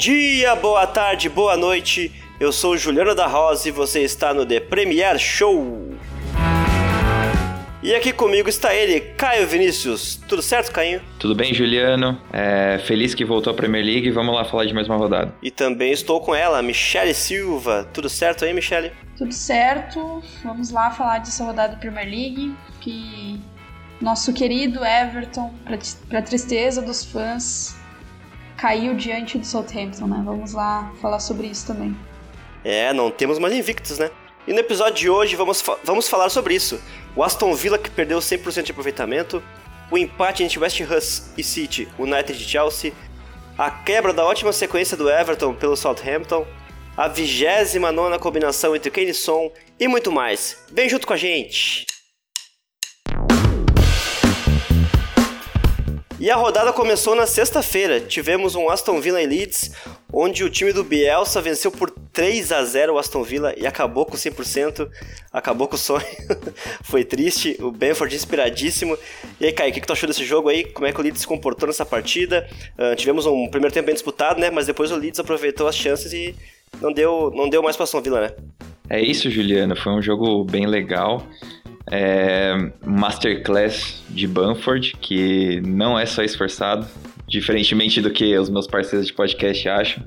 dia, boa tarde, boa noite. Eu sou Juliano da Rosa e você está no The Premier Show. E aqui comigo está ele, Caio Vinícius. Tudo certo, Caio? Tudo bem, Juliano. É, feliz que voltou à Premier League e vamos lá falar de mais uma rodada. E também estou com ela, Michele Silva. Tudo certo aí, Michele? Tudo certo. Vamos lá falar dessa rodada da Premier League, que nosso querido Everton, para tristeza dos fãs, caiu diante do Southampton, né? Vamos lá falar sobre isso também. É, não temos mais invictos, né? E no episódio de hoje vamos, fa vamos falar sobre isso. O Aston Villa que perdeu 100% de aproveitamento, o empate entre West Ham e City, United e Chelsea, a quebra da ótima sequência do Everton pelo Southampton, a 29 combinação entre Kane e Son e muito mais. Vem junto com a gente! E a rodada começou na sexta-feira. Tivemos um Aston Villa e Leeds, onde o time do Bielsa venceu por 3 a 0 o Aston Villa e acabou com 100%, acabou com o sonho. Foi triste, o Benford inspiradíssimo. E aí, Kai, o que, tu achou desse jogo aí? Como é que o Leeds se comportou nessa partida? Uh, tivemos um primeiro tempo bem disputado, né? Mas depois o Leeds aproveitou as chances e não deu, não deu mais para Aston Villa, né? É isso, Juliano. Foi um jogo bem legal é, Masterclass de Banford, que não é só esforçado, diferentemente do que os meus parceiros de podcast acham.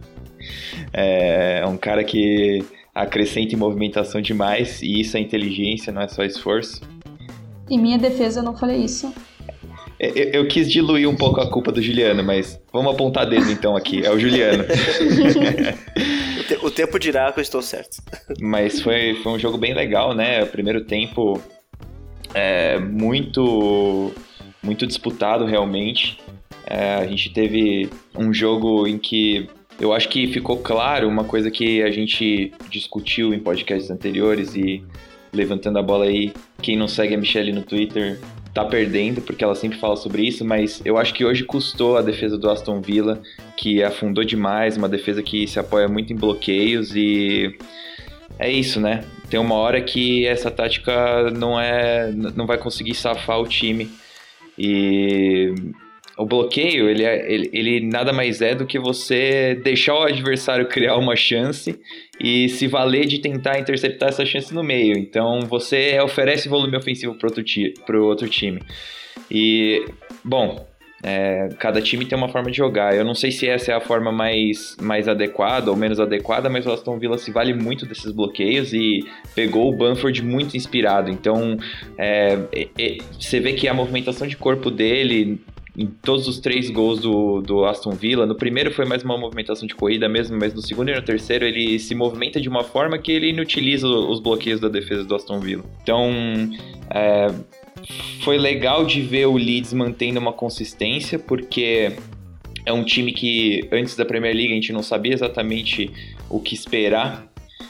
É, é um cara que acrescenta em movimentação demais, e isso é inteligência, não é só esforço. Em minha defesa, eu não falei isso. É, eu, eu, quis diluir um pouco a culpa do Juliano, mas vamos apontar dedo então aqui. É o Juliano. o, te, o, tempo dirá que eu estou certo. Mas foi, foi um jogo bem legal, né? O primeiro tempo é, muito, muito disputado realmente. É, a gente teve um jogo em que eu acho que ficou claro uma coisa que a gente discutiu em podcasts anteriores e levantando a bola aí, quem não segue a Michelle no Twitter tá perdendo, porque ela sempre fala sobre isso, mas eu acho que hoje custou a defesa do Aston Villa, que afundou demais, uma defesa que se apoia muito em bloqueios e é isso, né? Tem uma hora que essa tática não é, não vai conseguir safar o time. E o bloqueio, ele, é, ele, ele, nada mais é do que você deixar o adversário criar uma chance e se valer de tentar interceptar essa chance no meio. Então você oferece volume ofensivo para outro, outro time. E, bom, é, cada time tem uma forma de jogar. Eu não sei se essa é a forma mais, mais adequada ou menos adequada, mas o Aston Villa se vale muito desses bloqueios e pegou o Bamford muito inspirado. Então, é, é, você vê que a movimentação de corpo dele em todos os três gols do, do Aston Villa. No primeiro foi mais uma movimentação de corrida mesmo, mas no segundo e no terceiro ele se movimenta de uma forma que ele inutiliza os bloqueios da defesa do Aston Villa. Então, é, foi legal de ver o Leeds mantendo uma consistência, porque é um time que antes da Premier League a gente não sabia exatamente o que esperar.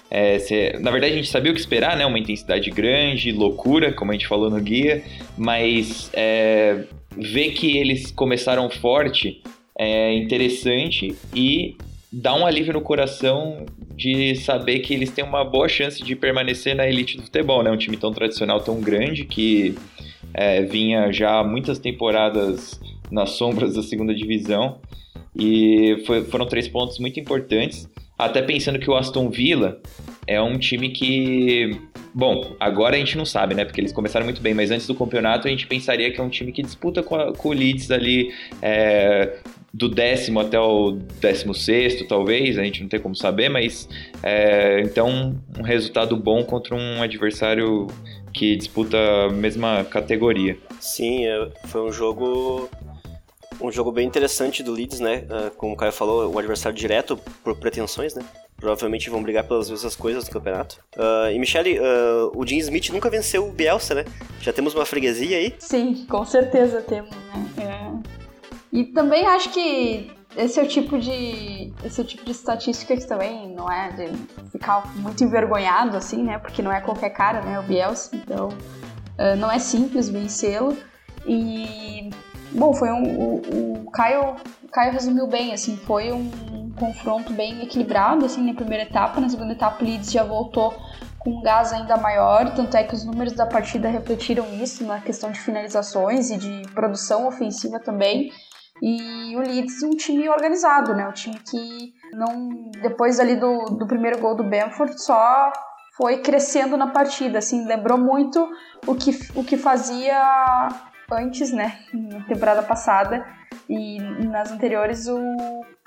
É, cê, na verdade, a gente sabia o que esperar, né? Uma intensidade grande, loucura, como a gente falou no guia, mas é, ver que eles começaram forte é interessante e dá um alívio no coração de saber que eles têm uma boa chance de permanecer na elite do futebol, né? Um time tão tradicional, tão grande que é, vinha já muitas temporadas nas sombras da segunda divisão e foi, foram três pontos muito importantes. Até pensando que o Aston Villa é um time que, bom, agora a gente não sabe, né? Porque eles começaram muito bem, mas antes do campeonato a gente pensaria que é um time que disputa com, a, com o Leeds ali é, do décimo até o décimo sexto, talvez, a gente não tem como saber, mas é, então um resultado bom contra um adversário que disputa a mesma categoria. Sim, é, foi um jogo um jogo bem interessante do Leeds, né? É, como o Caio falou, o adversário direto por pretensões, né? Provavelmente vão brigar pelas mesmas coisas do campeonato. Uh, e Michele, uh, o Jim Smith nunca venceu o Bielsa, né? Já temos uma freguesia aí? Sim, com certeza temos, né? É. E também acho que esse é o tipo de esse é tipo de estatística que também não é de ficar muito envergonhado assim, né? Porque não é qualquer cara, né? O Bielsa, então uh, não é simples vencê-lo. E bom, foi um o, o Caio o Caio resumiu bem, assim, foi um confronto bem equilibrado assim na primeira etapa, na segunda etapa o Leeds já voltou com um gás ainda maior, tanto é que os números da partida refletiram isso na questão de finalizações e de produção ofensiva também. E o Leeds um time organizado, né? Um time que não depois ali do, do primeiro gol do Bamford só foi crescendo na partida, assim, lembrou muito o que, o que fazia antes, né, na temporada passada. E nas anteriores o,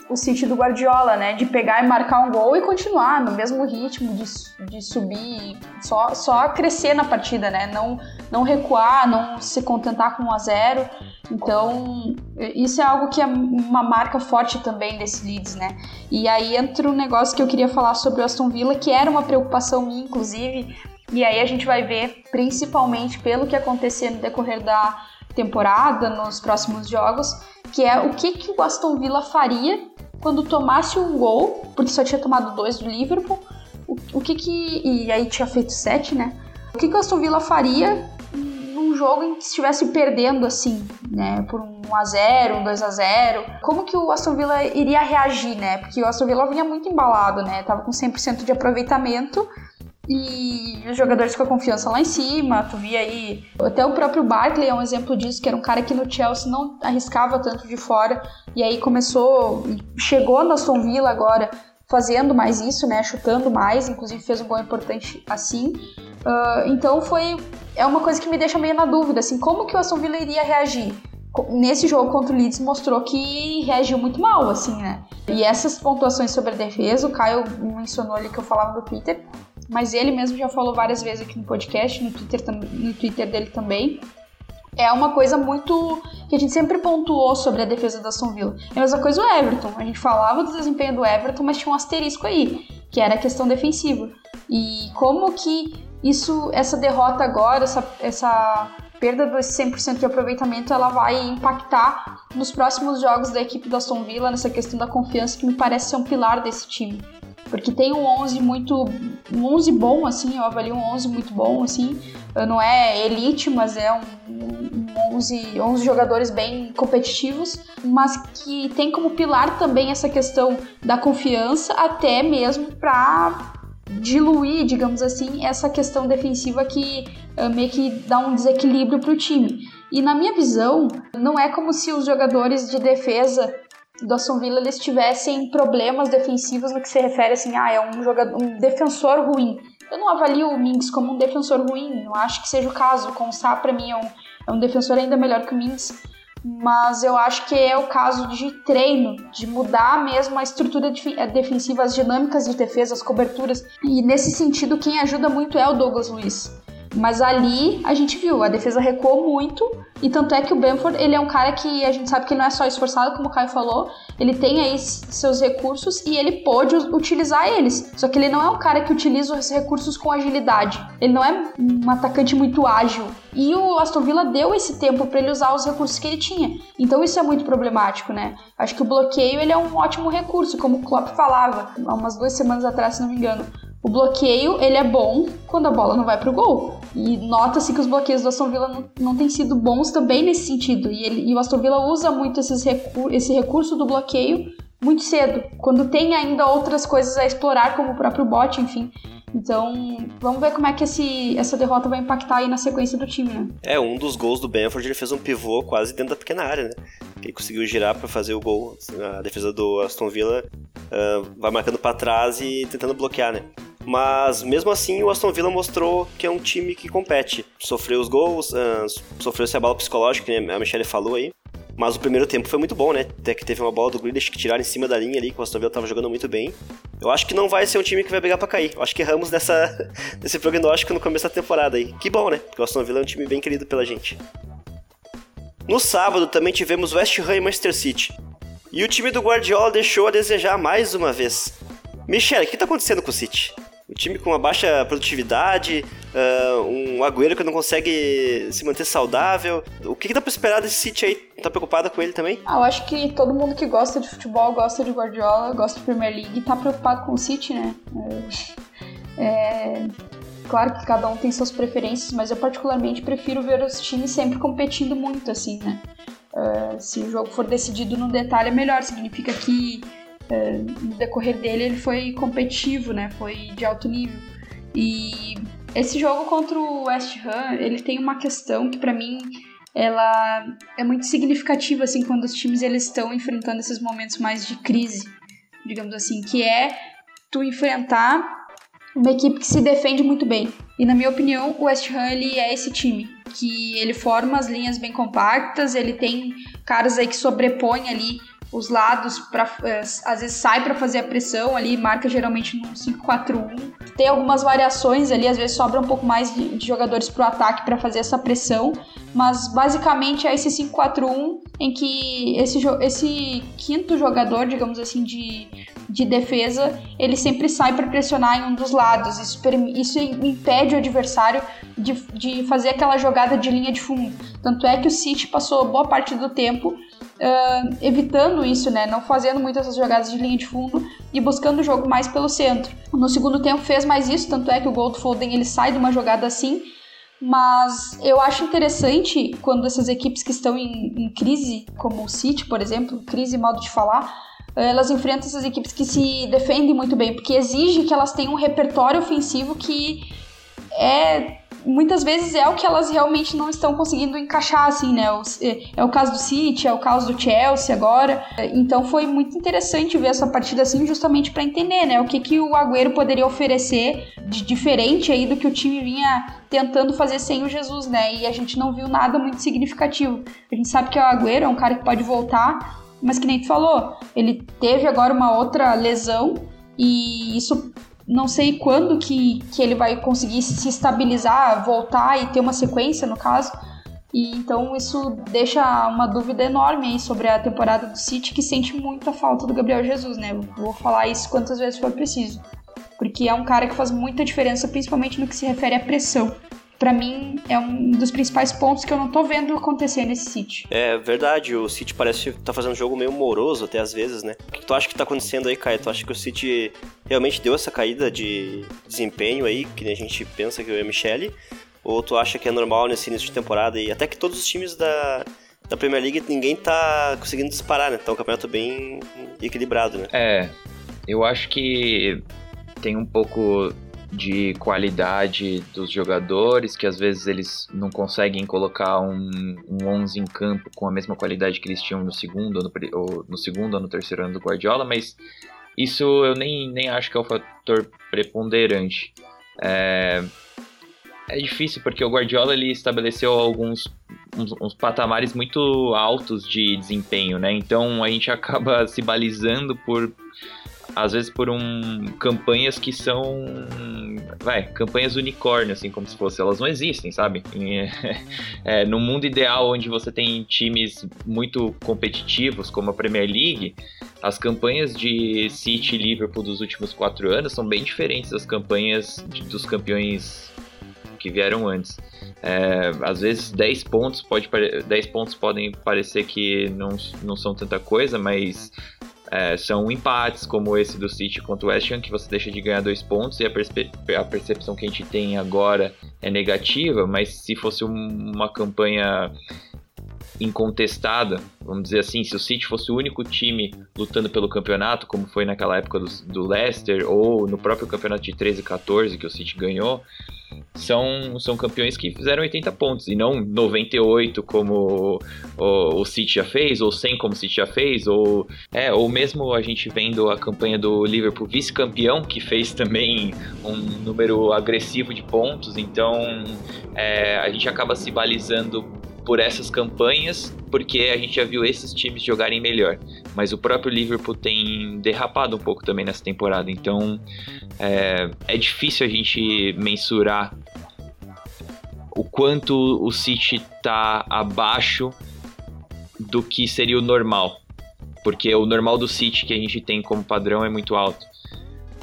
o City do Guardiola, né, de pegar e marcar um gol e continuar no mesmo ritmo de, de subir, só, só crescer na partida, né, não, não recuar, não se contentar com 1 a 0 então, isso é algo que é uma marca forte também desse Leeds, né? E aí entra um negócio que eu queria falar sobre o Aston Villa, que era uma preocupação minha, inclusive, e aí a gente vai ver, principalmente pelo que acontecer no decorrer da temporada, nos próximos jogos, que é o que, que o Aston Villa faria quando tomasse um gol, porque só tinha tomado dois do Liverpool, o, o que que... e aí tinha feito sete, né? O que que o Aston Villa faria num jogo em que estivesse perdendo, assim, né, por um 1x0, um 2x0, como que o Aston Villa iria reagir, né? Porque o Aston Villa vinha muito embalado, né? Tava com 100% de aproveitamento e os jogadores com a confiança lá em cima, tu via aí. Até o próprio Barkley é um exemplo disso, que era um cara que no Chelsea não arriscava tanto de fora, e aí começou, chegou na Aston Villa agora fazendo mais isso, né? Chutando mais, inclusive fez um gol importante assim. Uh, então foi. É uma coisa que me deixa meio na dúvida, assim, como que o Aston Villa iria reagir? Nesse jogo contra o Leeds mostrou que reagiu muito mal, assim, né? E essas pontuações sobre a defesa, o Caio mencionou ali que eu falava no Twitter, mas ele mesmo já falou várias vezes aqui no podcast, no Twitter, no Twitter dele também. É uma coisa muito que a gente sempre pontuou sobre a defesa da Aston Villa. É a mesma coisa o Everton. A gente falava do desempenho do Everton, mas tinha um asterisco aí, que era a questão defensiva. E como que isso, essa derrota agora, essa, essa perda desse 100% de aproveitamento, ela vai impactar nos próximos jogos da equipe da Aston Villa, nessa questão da confiança, que me parece ser um pilar desse time. Porque tem um 11 muito. Um 11 bom, assim, eu avalio um 11 muito bom, assim. Não é elite, mas é um, um 11, 11 jogadores bem competitivos, mas que tem como pilar também essa questão da confiança, até mesmo para diluir, digamos assim, essa questão defensiva que uh, meio que dá um desequilíbrio para o time. E na minha visão, não é como se os jogadores de defesa do Aston Villa eles tivessem problemas defensivos no que se refere assim, ah, é um jogador, um defensor ruim. Eu não avalio o Minks como um defensor ruim, não acho que seja o caso. O Sá para mim é um, é um defensor ainda melhor que o Minks, mas eu acho que é o caso de treino, de mudar mesmo a estrutura defensiva, as dinâmicas de defesa, as coberturas. E nesse sentido, quem ajuda muito é o Douglas Luiz. Mas ali a gente viu, a defesa recuou muito, e tanto é que o Bamford, ele é um cara que a gente sabe que não é só esforçado, como o Caio falou, ele tem aí seus recursos e ele pode utilizar eles. Só que ele não é um cara que utiliza os recursos com agilidade. Ele não é um atacante muito ágil. E o Aston Villa deu esse tempo para ele usar os recursos que ele tinha. Então isso é muito problemático, né? Acho que o bloqueio ele é um ótimo recurso, como o Klopp falava há umas duas semanas atrás, se não me engano. O bloqueio, ele é bom quando a bola não vai pro gol. E nota-se que os bloqueios do Aston Villa não, não têm sido bons também nesse sentido. E, ele, e o Aston Villa usa muito esses recu esse recurso do bloqueio muito cedo, quando tem ainda outras coisas a explorar, como o próprio bot, enfim. Então, vamos ver como é que esse, essa derrota vai impactar aí na sequência do time, né? É, um dos gols do Benford, ele fez um pivô quase dentro da pequena área, né? Ele conseguiu girar para fazer o gol. A defesa do Aston Villa uh, vai marcando para trás e tentando bloquear, né? Mas mesmo assim, o Aston Villa mostrou que é um time que compete. Sofreu os gols, uh, sofreu esse abalo psicológico, que a Michelle falou aí. Mas o primeiro tempo foi muito bom, né? Até que teve uma bola do Grealish que tiraram em cima da linha ali, que o Aston Villa tava jogando muito bem. Eu acho que não vai ser um time que vai brigar pra cair. Eu acho que erramos nessa, nesse prognóstico no começo da temporada aí. Que bom, né? Porque o Aston Villa é um time bem querido pela gente. No sábado também tivemos West Ham e Manchester City. E o time do Guardiola deixou a desejar mais uma vez. Michele, o que tá acontecendo com o City? O time com uma baixa produtividade, uh, um Agüero que não consegue se manter saudável. O que, que dá pra esperar desse City aí? Tá preocupada com ele também? Ah, eu acho que todo mundo que gosta de futebol, gosta de Guardiola, gosta de Premier League, tá preocupado com o City, né? É... é... Claro que cada um tem suas preferências, mas eu particularmente prefiro ver os times sempre competindo muito, assim, né? Uh, se o jogo for decidido no detalhe, é melhor. Significa que é, no decorrer dele ele foi competitivo, né? Foi de alto nível. E esse jogo contra o West Ham, ele tem uma questão que para mim ela é muito significativa assim quando os times eles estão enfrentando esses momentos mais de crise. digamos assim, que é tu enfrentar uma equipe que se defende muito bem. E na minha opinião, o West Ham ele é esse time, que ele forma as linhas bem compactas, ele tem caras aí que sobrepõem ali os lados para é, às vezes sai para fazer a pressão ali, marca geralmente no 5-4-1. Tem algumas variações ali, às vezes sobra um pouco mais de, de jogadores para o ataque para fazer essa pressão, mas basicamente é esse 5-4-1 em que esse, esse quinto jogador, digamos assim, de, de defesa, ele sempre sai para pressionar em um dos lados. Isso, isso impede o adversário de, de fazer aquela jogada de linha de fundo. Tanto é que o City passou boa parte do tempo uh, evitando isso, né? Não fazendo muitas essas jogadas de linha de fundo e buscando o jogo mais pelo centro. No segundo tempo fez mais isso, tanto é que o gol do Foden ele sai de uma jogada assim. Mas eu acho interessante quando essas equipes que estão em, em crise, como o City, por exemplo, crise modo de falar, elas enfrentam essas equipes que se defendem muito bem, porque exige que elas tenham um repertório ofensivo que é muitas vezes é o que elas realmente não estão conseguindo encaixar, assim, né? É, o caso do City, é o caso do Chelsea agora. Então foi muito interessante ver essa partida assim, justamente para entender, né? O que, que o Agüero poderia oferecer de diferente aí do que o time vinha tentando fazer sem o Jesus, né? E a gente não viu nada muito significativo. A gente sabe que o Agüero é um cara que pode voltar, mas que nem tu falou, ele teve agora uma outra lesão e isso não sei quando que, que ele vai conseguir se estabilizar, voltar e ter uma sequência, no caso. E então isso deixa uma dúvida enorme aí sobre a temporada do City, que sente muita falta do Gabriel Jesus, né? Vou falar isso quantas vezes for preciso. Porque é um cara que faz muita diferença, principalmente no que se refere à pressão para mim é um dos principais pontos que eu não tô vendo acontecer nesse City. É verdade, o City parece que tá fazendo um jogo meio moroso até às vezes, né? O que tu acha que tá acontecendo aí, Caio? Tu acha que o City realmente deu essa caída de desempenho aí, que a gente pensa que é o Michele? Ou tu acha que é normal nesse início de temporada e até que todos os times da, da Premier League ninguém tá conseguindo disparar, né? Tá um campeonato bem equilibrado, né? É, eu acho que tem um pouco de qualidade dos jogadores, que às vezes eles não conseguem colocar um, um 11 em campo com a mesma qualidade que eles tinham no segundo, no, ou no segundo ou no terceiro ano do Guardiola, mas isso eu nem, nem acho que é o fator preponderante. É, é difícil porque o Guardiola ele estabeleceu alguns uns, uns, patamares muito altos de desempenho, né? Então a gente acaba se balizando por às vezes por um campanhas que são vai campanhas unicórnio assim como se fosse. Elas não existem sabe? É, no mundo ideal onde você tem times muito competitivos como a Premier League as campanhas de City e Liverpool dos últimos quatro anos são bem diferentes das campanhas de, dos campeões que vieram antes. É, às vezes 10 pontos pode 10 pontos podem parecer que não, não são tanta coisa mas é, são empates como esse do City contra o West Ham, que você deixa de ganhar dois pontos e a, a percepção que a gente tem agora é negativa, mas se fosse um, uma campanha incontestada, vamos dizer assim, se o City fosse o único time lutando pelo campeonato, como foi naquela época do, do Leicester, ou no próprio campeonato de 13 e 14 que o City ganhou, são, são campeões que fizeram 80 pontos, e não 98 como o, o City já fez, ou 100 como o City já fez, ou, é, ou mesmo a gente vendo a campanha do Liverpool vice-campeão, que fez também um número agressivo de pontos, então é, a gente acaba se balizando por essas campanhas, porque a gente já viu esses times jogarem melhor. Mas o próprio Liverpool tem derrapado um pouco também nessa temporada, então é, é difícil a gente mensurar o quanto o City está abaixo do que seria o normal. Porque o normal do City que a gente tem como padrão é muito alto.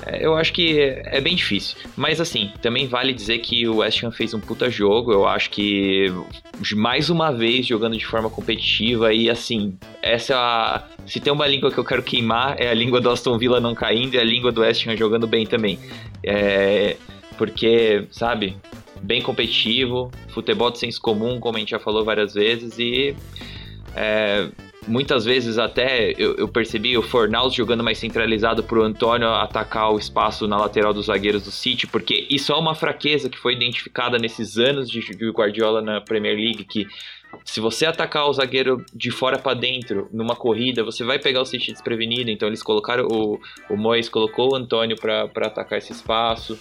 É, eu acho que é bem difícil. Mas assim, também vale dizer que o West Ham fez um puta jogo. Eu acho que mais uma vez jogando de forma competitiva e assim, essa é a... se tem uma língua que eu quero queimar é a língua do Aston Villa não caindo e a língua do West Ham jogando bem também. É... porque, sabe, bem competitivo, futebol de senso comum, como a gente já falou várias vezes e é, muitas vezes até eu, eu percebi o Fornaus jogando mais centralizado para o Antônio atacar o espaço na lateral dos zagueiros do City, porque isso é uma fraqueza que foi identificada nesses anos de, de Guardiola na Premier League, que Se você atacar o zagueiro de fora para dentro numa corrida, você vai pegar o City desprevenido. Então eles colocaram o, o Mois colocou o Antônio para atacar esse espaço.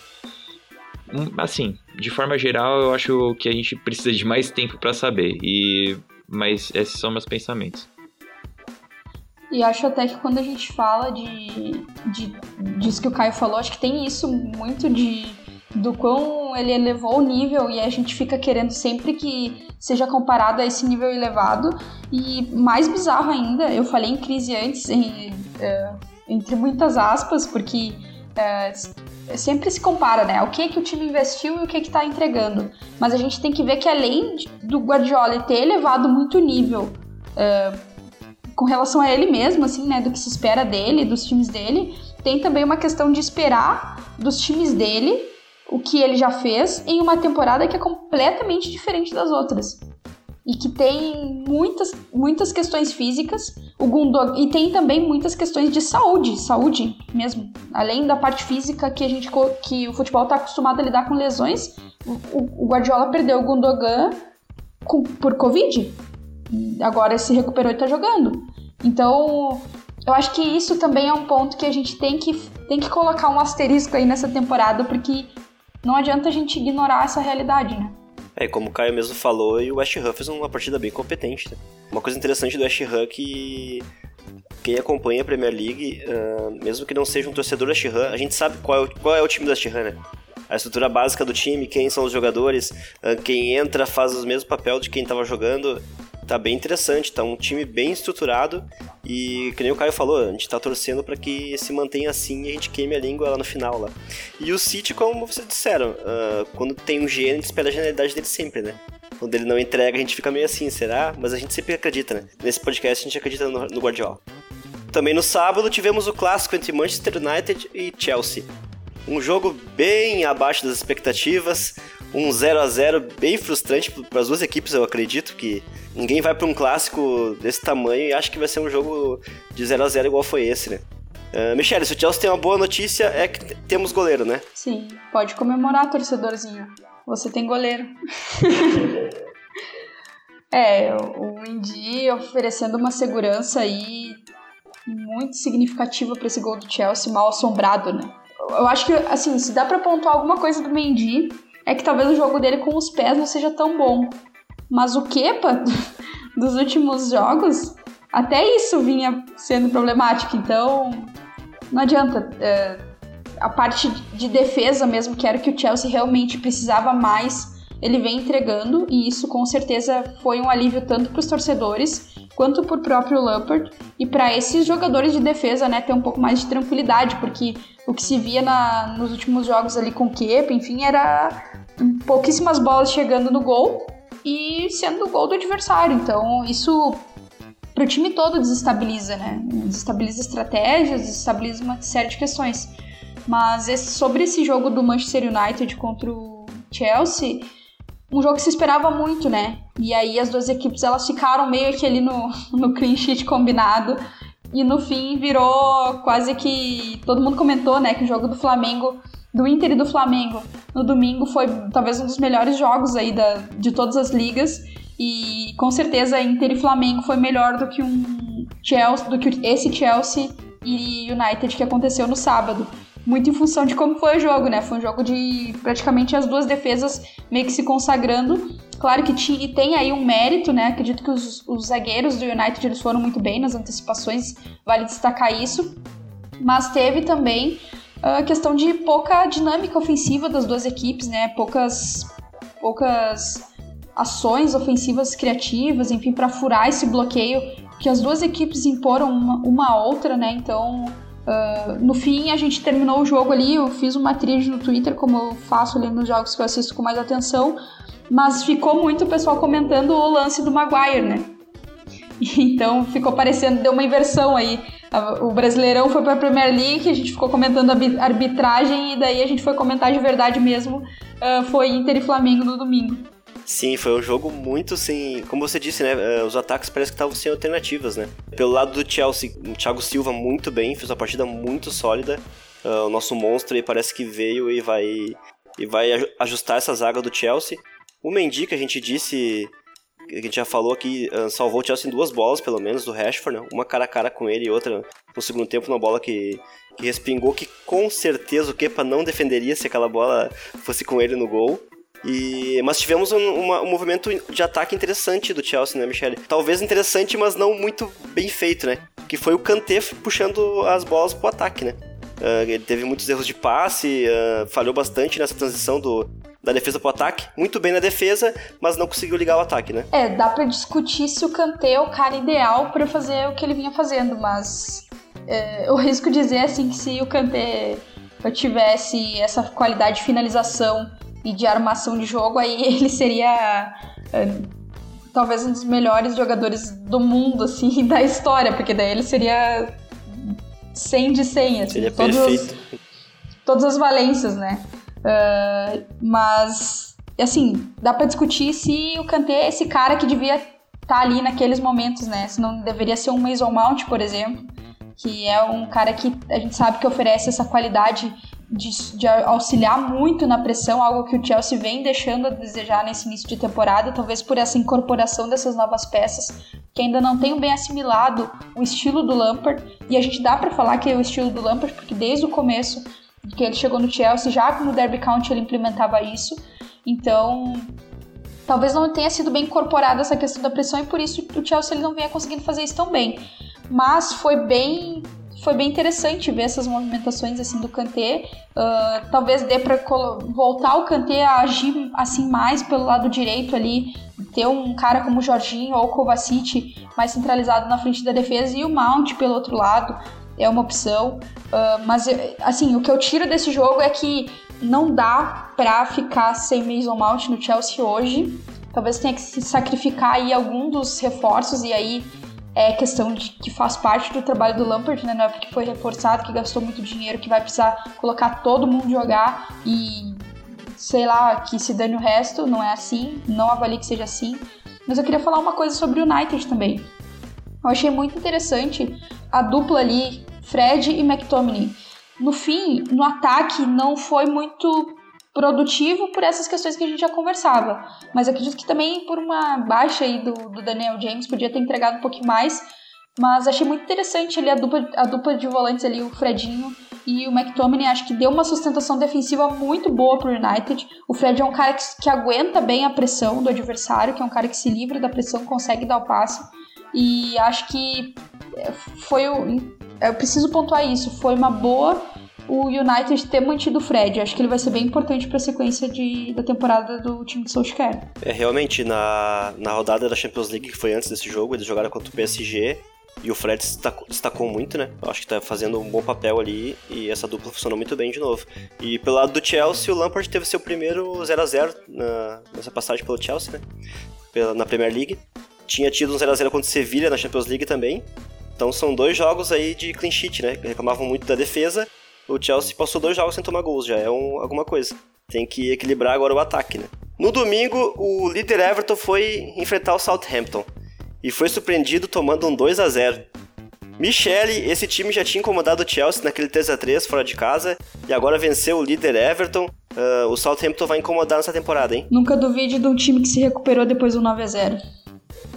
Hum, assim, de forma geral, eu acho que a gente precisa de mais tempo para saber. E mas esses são meus pensamentos. E acho até que quando a gente fala de, de disso que o Caio falou, acho que tem isso muito de do quão ele elevou o nível e a gente fica querendo sempre que seja comparado a esse nível elevado. E mais bizarro ainda, eu falei em crise antes, em, é, entre muitas aspas, porque é, sempre se compara, né? O que que o time investiu e o que que tá entregando. Mas a gente tem que ver que além do Guardiola ter elevado muito o nível é, com relação a ele mesmo, assim, né? Do que se espera dele, dos times dele, tem também uma questão de esperar dos times dele o que ele já fez em uma temporada que é completamente diferente das outras. E que tem muitas, muitas questões físicas. O Gundogan, e tem também muitas questões de saúde, saúde mesmo. Além da parte física que a gente que o futebol está acostumado a lidar com lesões, o, o Guardiola perdeu o Gundogan com, por Covid. Agora se recuperou e está jogando. Então, eu acho que isso também é um ponto que a gente tem que, tem que colocar um asterisco aí nessa temporada, porque não adianta a gente ignorar essa realidade, né? É, como o Caio mesmo falou, e o West Ham fez uma partida bem competente. Né? Uma coisa interessante do West Ham é que quem acompanha a Premier League, uh, mesmo que não seja um torcedor do West Ham, a gente sabe qual é, o, qual é o time West Ham, né? A estrutura básica do time, quem são os jogadores, uh, quem entra faz o mesmo papel de quem estava jogando tá bem interessante, tá um time bem estruturado e, que nem o Caio falou, a gente tá torcendo para que se mantenha assim e a gente queime a língua lá no final lá. E o City, como vocês disseram, uh, quando tem um gênio, a gente espera a genialidade dele sempre, né? Quando ele não entrega, a gente fica meio assim, será? Mas a gente sempre acredita, né? Nesse podcast a gente acredita no, no Guardiola. Também no sábado tivemos o clássico entre Manchester United e Chelsea. Um jogo bem abaixo das expectativas, um 0 a 0 bem frustrante para as duas equipes, eu acredito que ninguém vai para um clássico desse tamanho e acha que vai ser um jogo de 0 a 0 igual foi esse, né? Uh, Michele, se o Chelsea tem uma boa notícia é que temos goleiro, né? Sim, pode comemorar, torcedorzinho. Você tem goleiro. é, o Indy oferecendo uma segurança aí muito significativa para esse gol do Chelsea, mal assombrado, né? Eu acho que, assim, se dá para pontuar alguma coisa do Mendy, é que talvez o jogo dele com os pés não seja tão bom. Mas o Kepa, dos últimos jogos, até isso vinha sendo problemático. Então, não adianta. É, a parte de defesa mesmo, que era o que o Chelsea realmente precisava mais, ele vem entregando. E isso com certeza foi um alívio tanto para os torcedores quanto para o próprio Lampard. E para esses jogadores de defesa, né, ter um pouco mais de tranquilidade, porque o que se via na, nos últimos jogos ali com o Kepa, enfim, era pouquíssimas bolas chegando no gol e sendo o gol do adversário. Então, isso para o time todo desestabiliza, né? Desestabiliza estratégias, desestabiliza uma série de questões. Mas esse, sobre esse jogo do Manchester United contra o Chelsea, um jogo que se esperava muito, né? E aí as duas equipes elas ficaram meio que ali no, no clean sheet combinado. E no fim virou quase que. Todo mundo comentou, né? Que o jogo do Flamengo do Inter e do Flamengo no domingo foi talvez um dos melhores jogos aí da, de todas as ligas. E com certeza Inter e Flamengo foi melhor do que um Chelsea, do que esse Chelsea e United que aconteceu no sábado. Muito em função de como foi o jogo, né? Foi um jogo de praticamente as duas defesas meio que se consagrando. Claro que tinha, tem aí um mérito, né? Acredito que os, os zagueiros do United eles foram muito bem nas antecipações, vale destacar isso. Mas teve também a questão de pouca dinâmica ofensiva das duas equipes, né? Poucas, poucas ações ofensivas criativas, enfim, para furar esse bloqueio que as duas equipes imporam uma, uma outra, né? Então, uh, no fim, a gente terminou o jogo ali. Eu fiz uma trilha no Twitter, como eu faço ali nos jogos que eu assisto com mais atenção, mas ficou muito o pessoal comentando o lance do Maguire, né? Então ficou parecendo, deu uma inversão aí o Brasileirão foi para a Premier League, a gente ficou comentando a arbitragem e daí a gente foi comentar de verdade mesmo. Uh, foi Inter e Flamengo no domingo. Sim, foi um jogo muito sem. Como você disse, né? Uh, os ataques parece que estavam sem alternativas, né? Pelo lado do Chelsea, o Thiago Silva muito bem, fez uma partida muito sólida. Uh, o nosso monstro aí parece que veio e vai, e vai ajustar essa zaga do Chelsea. O Mendy, que a gente disse que a gente já falou aqui, uh, salvou o Chelsea em duas bolas, pelo menos, do Rashford, né? Uma cara a cara com ele e outra no segundo tempo, uma bola que, que respingou, que com certeza o Kepa não defenderia se aquela bola fosse com ele no gol. E, mas tivemos um, uma, um movimento de ataque interessante do Chelsea, né, Michele? Talvez interessante, mas não muito bem feito, né? Que foi o Kanté puxando as bolas pro ataque, né? Uh, ele teve muitos erros de passe, uh, falhou bastante nessa transição do, da defesa pro ataque. Muito bem na defesa, mas não conseguiu ligar o ataque, né? É, dá para discutir se o Kanté é o cara ideal para fazer o que ele vinha fazendo, mas é, eu risco dizer assim que se o Kanté tivesse essa qualidade de finalização e de armação de jogo, aí ele seria é, talvez um dos melhores jogadores do mundo, assim, da história, porque daí ele seria 100 de 100, assim, seria todos, perfeito. todas as valências, né? Uh, mas, assim, dá para discutir se o Kanté é esse cara que devia estar tá ali naqueles momentos, né? Se não deveria ser um Mason Mount, por exemplo, que é um cara que a gente sabe que oferece essa qualidade de, de, auxiliar muito na pressão, algo que o Chelsea vem deixando a desejar nesse início de temporada, talvez por essa incorporação dessas novas peças que ainda não tenham bem assimilado o estilo do Lampard. E a gente dá para falar que é o estilo do Lampard porque desde o começo que ele chegou no Chelsea, já no Derby County ele implementava isso. Então, talvez não tenha sido bem incorporada essa questão da pressão e por isso o Chelsea ele não venha conseguindo fazer isso tão bem. Mas foi bem foi bem interessante ver essas movimentações assim do Kanté. Uh, talvez dê para voltar o Kanté a agir assim mais pelo lado direito ali, ter um cara como o Jorginho ou o Kovacic mais centralizado na frente da defesa e o Mount pelo outro lado é uma opção. Uh, mas assim, o que eu tiro desse jogo é que não dá para ficar sem Mason Mount no Chelsea hoje. Talvez tenha que se sacrificar aí algum dos reforços e aí é questão de que faz parte do trabalho do Lampard, né? Não é porque foi reforçado, que gastou muito dinheiro, que vai precisar colocar todo mundo jogar e sei lá, que se dane o resto, não é assim, não avalie que seja assim. Mas eu queria falar uma coisa sobre o United também. Eu achei muito interessante a dupla ali, Fred e McTominay. No fim, no ataque, não foi muito produtivo por essas questões que a gente já conversava. Mas acredito que também por uma baixa aí do, do Daniel James, podia ter entregado um pouquinho mais. Mas achei muito interessante ali a dupla, a dupla de volantes ali, o Fredinho e o McTominay. Acho que deu uma sustentação defensiva muito boa pro United. O Fred é um cara que, que aguenta bem a pressão do adversário, que é um cara que se livra da pressão, consegue dar o passe. E acho que foi o. Eu preciso pontuar isso. Foi uma boa o United ter mantido o Fred. Acho que ele vai ser bem importante para a sequência de, da temporada do time de Solskjaer. É, realmente, na, na rodada da Champions League, que foi antes desse jogo, eles jogaram contra o PSG. E o Fred destacou, destacou muito, né? Acho que tá fazendo um bom papel ali e essa dupla funcionou muito bem de novo. E pelo lado do Chelsea, o Lampard teve seu primeiro 0 a 0 na, nessa passagem pelo Chelsea, né? Pela, na Premier League. Tinha tido um 0x0 contra o Sevilha na Champions League também. Então são dois jogos aí de clean sheet, né? Reclamavam muito da defesa. O Chelsea passou dois jogos sem tomar gols, já é um, alguma coisa. Tem que equilibrar agora o ataque, né? No domingo, o líder Everton foi enfrentar o Southampton e foi surpreendido tomando um 2 a 0 Michele, esse time já tinha incomodado o Chelsea naquele 3 a 3 fora de casa e agora venceu o líder Everton. Uh, o Southampton vai incomodar nessa temporada, hein? Nunca duvide de um time que se recuperou depois do 9 a 0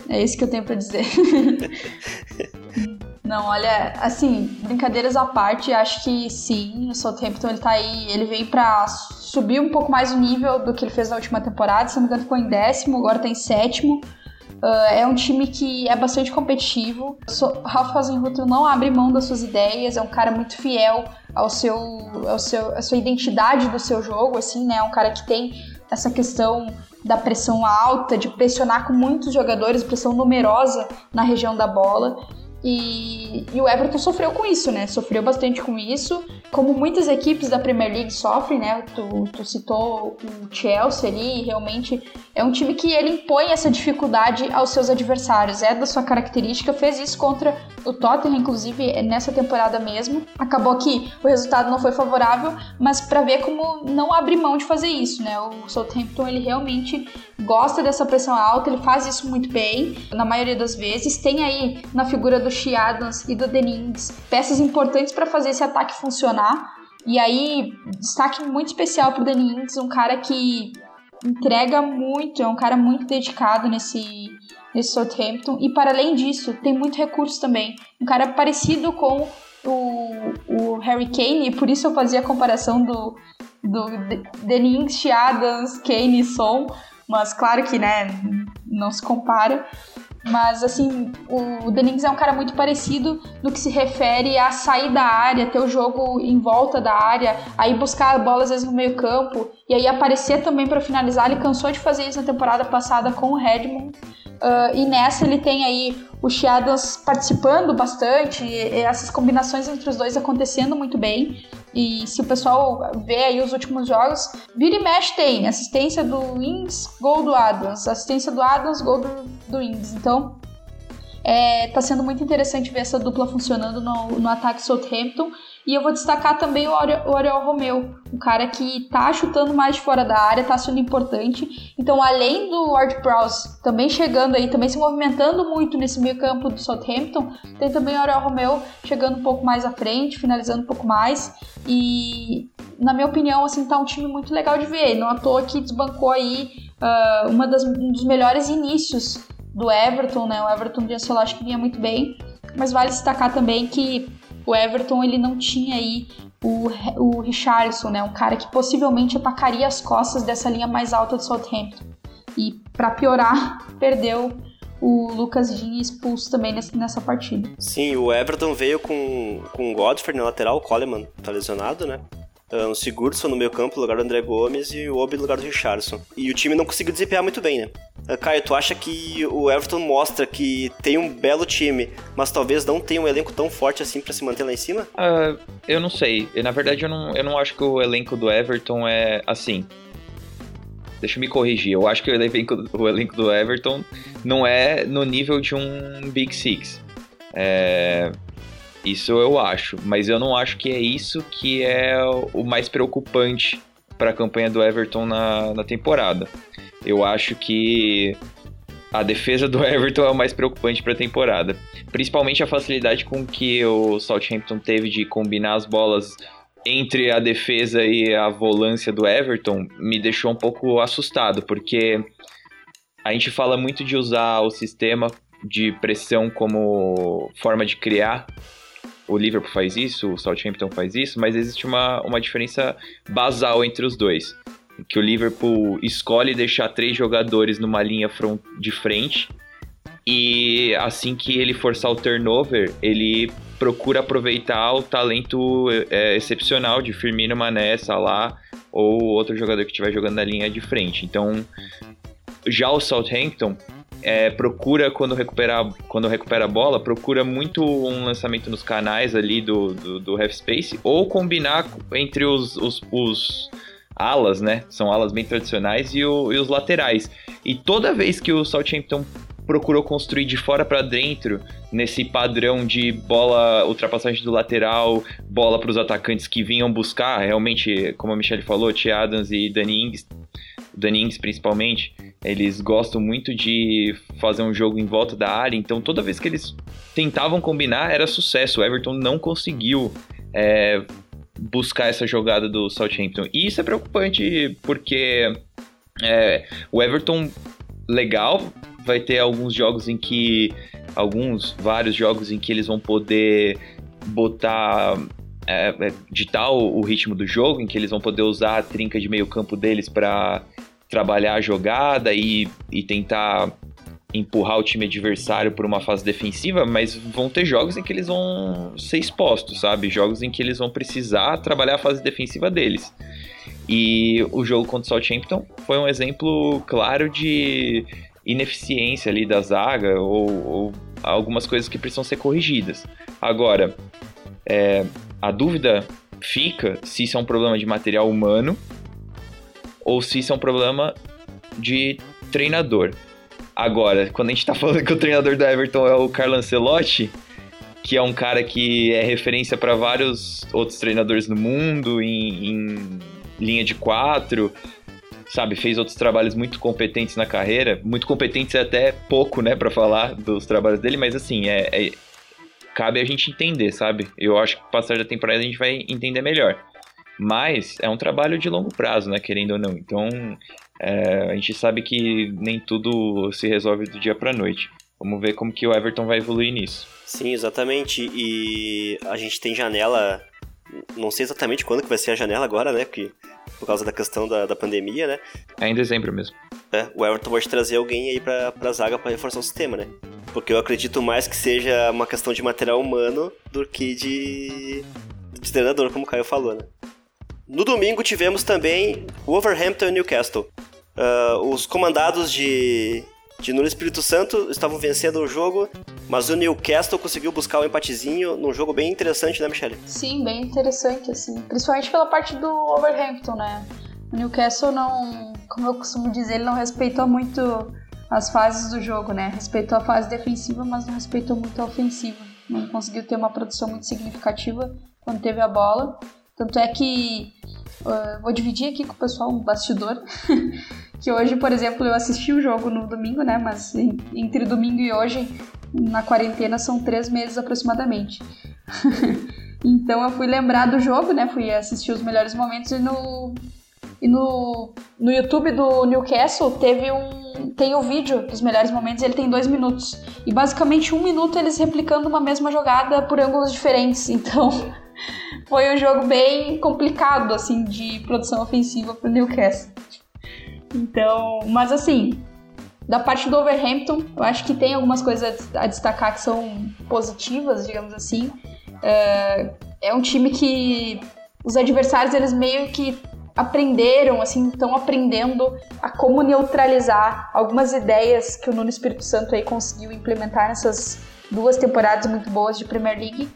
é isso que eu tenho para dizer. Não, olha, assim, brincadeiras à parte, acho que sim, o Southampton ele tá aí, ele veio para subir um pouco mais o nível do que ele fez na última temporada, se não me engano ficou em décimo, agora tá em sétimo. Uh, é um time que é bastante competitivo. So, Ralph Hasenhuttl não abre mão das suas ideias, é um cara muito fiel ao seu, ao seu, à sua identidade do seu jogo, assim, né? É um cara que tem essa questão da pressão alta, de pressionar com muitos jogadores, pressão numerosa na região da bola. E, e, o Everton sofreu com isso, né? Sofreu bastante com isso. Como muitas equipes da Premier League sofrem, né? Tu, tu citou o Chelsea ali, realmente é um time que ele impõe essa dificuldade aos seus adversários. É da sua característica, fez isso contra o Tottenham, inclusive, é nessa temporada mesmo. Acabou que o resultado não foi favorável, mas para ver como não abrir mão de fazer isso, né? O Southampton, ele realmente gosta dessa pressão alta, ele faz isso muito bem, na maioria das vezes. Tem aí na figura do Shea Adams e do Denings peças importantes para fazer esse ataque funcionar. E aí, destaque muito especial pro Denings, um cara que entrega muito, é um cara muito dedicado nesse nesse Southampton. E para além disso, tem muito recurso também. Um cara parecido com o, o Harry Kane, por isso eu fazia a comparação do, do Denings, Adams, Kane e Son. Mas claro que, né, não se compara. Mas, assim, o Denings é um cara muito parecido no que se refere a sair da área, ter o jogo em volta da área, aí buscar a bola às vezes no meio campo, e aí aparecer também para finalizar. Ele cansou de fazer isso na temporada passada com o Redmond. Uh, e nessa ele tem aí o Chiadas participando bastante, essas combinações entre os dois acontecendo muito bem. E se o pessoal vê aí os últimos jogos, vira e mexe tem assistência do Wings, gol do Adams, assistência do Adams, gol do, do Wings. Então, é, tá sendo muito interessante ver essa dupla funcionando no, no ataque Southampton. E eu vou destacar também o Oriol Romeu, um cara que tá chutando mais de fora da área, tá sendo importante. Então, além do Ward Prowse também chegando aí, também se movimentando muito nesse meio campo do Southampton, tem também o Oriol Romeu chegando um pouco mais à frente, finalizando um pouco mais. E, na minha opinião, assim, tá um time muito legal de ver. Não à toa que desbancou aí uh, uma das, um dos melhores inícios do Everton, né? O Everton de Ancelotti que vinha muito bem. Mas vale destacar também que o Everton ele não tinha aí o, o Richarlison, né? Um cara que possivelmente atacaria as costas dessa linha mais alta do Southampton. E para piorar, perdeu o Lucas Digne expulso também nessa, partida. Sim, o Everton veio com, com o Godfrey na lateral, o Coleman tá lesionado, né? Um, o Sigurdsson no meio campo no lugar do André Gomes e o Obi no lugar do Richardson. E o time não conseguiu desempenhar muito bem, né? Uh, Caio, tu acha que o Everton mostra que tem um belo time, mas talvez não tenha um elenco tão forte assim para se manter lá em cima? Uh, eu não sei. Na verdade, eu não, eu não acho que o elenco do Everton é assim. Deixa eu me corrigir. Eu acho que o elenco, o elenco do Everton não é no nível de um Big Six. É, isso eu acho, mas eu não acho que é isso que é o mais preocupante para a campanha do Everton na, na temporada. Eu acho que a defesa do Everton é o mais preocupante para a temporada. Principalmente a facilidade com que o Southampton teve de combinar as bolas entre a defesa e a volância do Everton me deixou um pouco assustado, porque a gente fala muito de usar o sistema de pressão como forma de criar o Liverpool faz isso, o Southampton faz isso, mas existe uma, uma diferença basal entre os dois. Que o Liverpool escolhe deixar três jogadores numa linha front, de frente e assim que ele forçar o turnover, ele procura aproveitar o talento é, excepcional de Firmino, Mané, Salah ou outro jogador que estiver jogando na linha de frente. Então, já o Southampton é, procura quando recupera, quando recupera a bola, procura muito um lançamento nos canais ali do, do, do half space, ou combinar entre os, os, os alas, né? São alas bem tradicionais, e, o, e os laterais. E toda vez que o Southampton procurou construir de fora para dentro, nesse padrão de bola, ultrapassagem do lateral, bola para os atacantes que vinham buscar, realmente, como a Michelle falou, Tia Adams e Danny Ings, Danny Ings principalmente, eles gostam muito de fazer um jogo em volta da área, então toda vez que eles tentavam combinar era sucesso. O Everton não conseguiu é, buscar essa jogada do Southampton. E isso é preocupante porque é, o Everton, legal, vai ter alguns jogos em que. Alguns, vários jogos em que eles vão poder botar. É, é ditar o, o ritmo do jogo, em que eles vão poder usar a trinca de meio campo deles para trabalhar a jogada e, e tentar empurrar o time adversário por uma fase defensiva, mas vão ter jogos em que eles vão ser expostos, sabe? Jogos em que eles vão precisar trabalhar a fase defensiva deles. E o jogo contra o Southampton foi um exemplo claro de ineficiência ali da zaga ou, ou algumas coisas que precisam ser corrigidas. Agora, é, a dúvida fica se isso é um problema de material humano ou se isso é um problema de treinador. Agora, quando a gente tá falando que o treinador do Everton é o Carlo Ancelotti, que é um cara que é referência para vários outros treinadores no mundo, em, em, linha de quatro, sabe? Fez outros trabalhos muito competentes na carreira. Muito competentes é até pouco, né, para falar dos trabalhos dele, mas assim, é, é, cabe a gente entender, sabe? Eu acho que passar da temporada a gente vai entender melhor. Mas é um trabalho de longo prazo, né? Querendo ou não. Então, é, a gente sabe que nem tudo se resolve do dia para noite. Vamos ver como que o Everton vai evoluir nisso. Sim, exatamente. E a gente tem janela. Não sei exatamente quando que vai ser a janela agora, né? Porque, por causa da questão da, da pandemia, né? É em dezembro mesmo. É, o Everton pode trazer alguém aí pra, pra zaga para reforçar o sistema, né? Porque eu acredito mais que seja uma questão de material humano do que de, de treinador, como o Caio falou, né? No domingo tivemos também Wolverhampton e Newcastle. Uh, os comandados de, de Nuno Espírito Santo estavam vencendo o jogo, mas o Newcastle conseguiu buscar o um empatezinho num jogo bem interessante, né, Michelle? Sim, bem interessante, assim. Principalmente pela parte do Wolverhampton, né? O Newcastle não, como eu costumo dizer, ele não respeitou muito as fases do jogo, né? Respeitou a fase defensiva, mas não respeitou muito a ofensiva. Não conseguiu ter uma produção muito significativa quando teve a bola. Tanto é que uh, vou dividir aqui com o pessoal um bastidor. que hoje, por exemplo, eu assisti o jogo no domingo, né? Mas entre domingo e hoje, na quarentena, são três meses aproximadamente. então eu fui lembrar do jogo, né? Fui assistir os melhores momentos e no. E no, no YouTube do Newcastle teve um. Tem o um vídeo dos melhores momentos, ele tem dois minutos. E basicamente um minuto eles replicando uma mesma jogada por ângulos diferentes. Então foi um jogo bem complicado, assim, de produção ofensiva pro Newcastle. Então, mas assim, da parte do Overhampton, eu acho que tem algumas coisas a destacar que são positivas, digamos assim. É, é um time que os adversários, eles meio que aprenderam, assim, estão aprendendo a como neutralizar algumas ideias que o Nuno Espírito Santo aí conseguiu implementar nessas duas temporadas muito boas de Premier League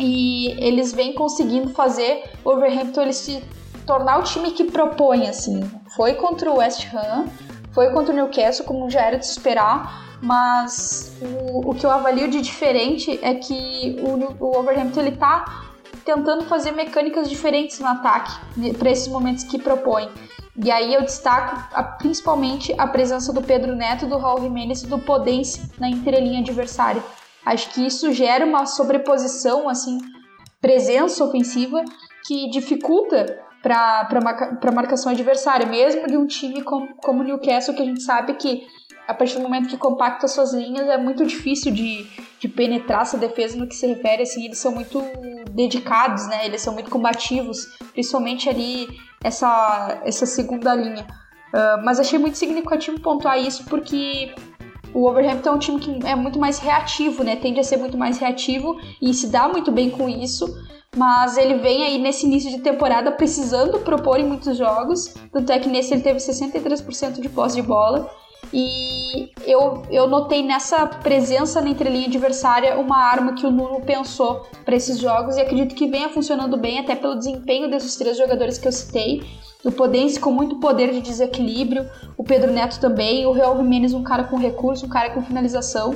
e eles vêm conseguindo fazer o Overhampton ele se tornar o time que propõe, assim. Foi contra o West Ham, foi contra o Newcastle, como já era de esperar, mas o, o que eu avalio de diferente é que o, o Overhampton ele tá tentando fazer mecânicas diferentes no ataque né, para esses momentos que propõe. E aí eu destaco a, principalmente a presença do Pedro Neto, do Raul Jimenez e do Podense na entrelinha adversária. Acho que isso gera uma sobreposição, assim, presença ofensiva que dificulta para a marcação adversária, mesmo de um time como, como o Newcastle, que a gente sabe que a partir do momento que compacta suas linhas é muito difícil de, de penetrar essa defesa no que se refere, assim, eles são muito dedicados, né, eles são muito combativos, principalmente ali essa, essa segunda linha. Uh, mas achei muito significativo pontuar isso porque o Wolverhampton é um time que é muito mais reativo, né? Tende a ser muito mais reativo e se dá muito bem com isso. Mas ele vem aí nesse início de temporada precisando propor em muitos jogos. Tanto é que nesse ele teve 63% de posse de bola. E eu, eu notei nessa presença na entrelinha adversária uma arma que o Nuno pensou para esses jogos e acredito que venha funcionando bem, até pelo desempenho desses três jogadores que eu citei o Podense com muito poder de desequilíbrio, o Pedro Neto também, o Real Jimenez um cara com recurso, um cara com finalização.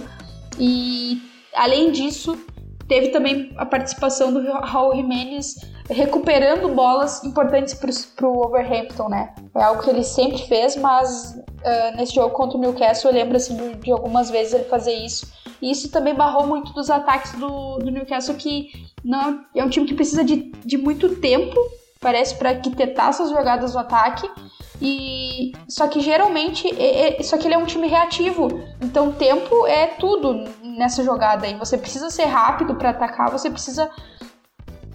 E além disso, teve também a participação do Raul Jimenez recuperando bolas importantes para o Overhampton, né? É algo que ele sempre fez, mas uh, nesse jogo contra o Newcastle eu lembro assim, de, de, algumas vezes ele fazer isso. E isso também barrou muito dos ataques do, do Newcastle, que não, é um time que precisa de, de muito tempo parece para arquitetar essas jogadas no ataque. E só que geralmente, é, é, só que ele é um time reativo. Então, tempo é tudo nessa jogada. E você precisa ser rápido para atacar, você precisa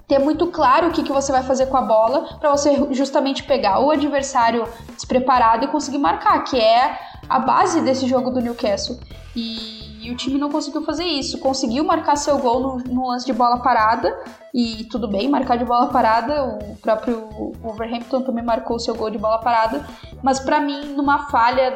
ter muito claro o que, que você vai fazer com a bola para você justamente pegar o adversário despreparado e conseguir marcar, que é a base desse jogo do Newcastle. E e o time não conseguiu fazer isso. Conseguiu marcar seu gol no, no, lance de bola parada. E tudo bem, marcar de bola parada. O próprio Wolverhampton também marcou seu gol de bola parada. Mas para mim, numa falha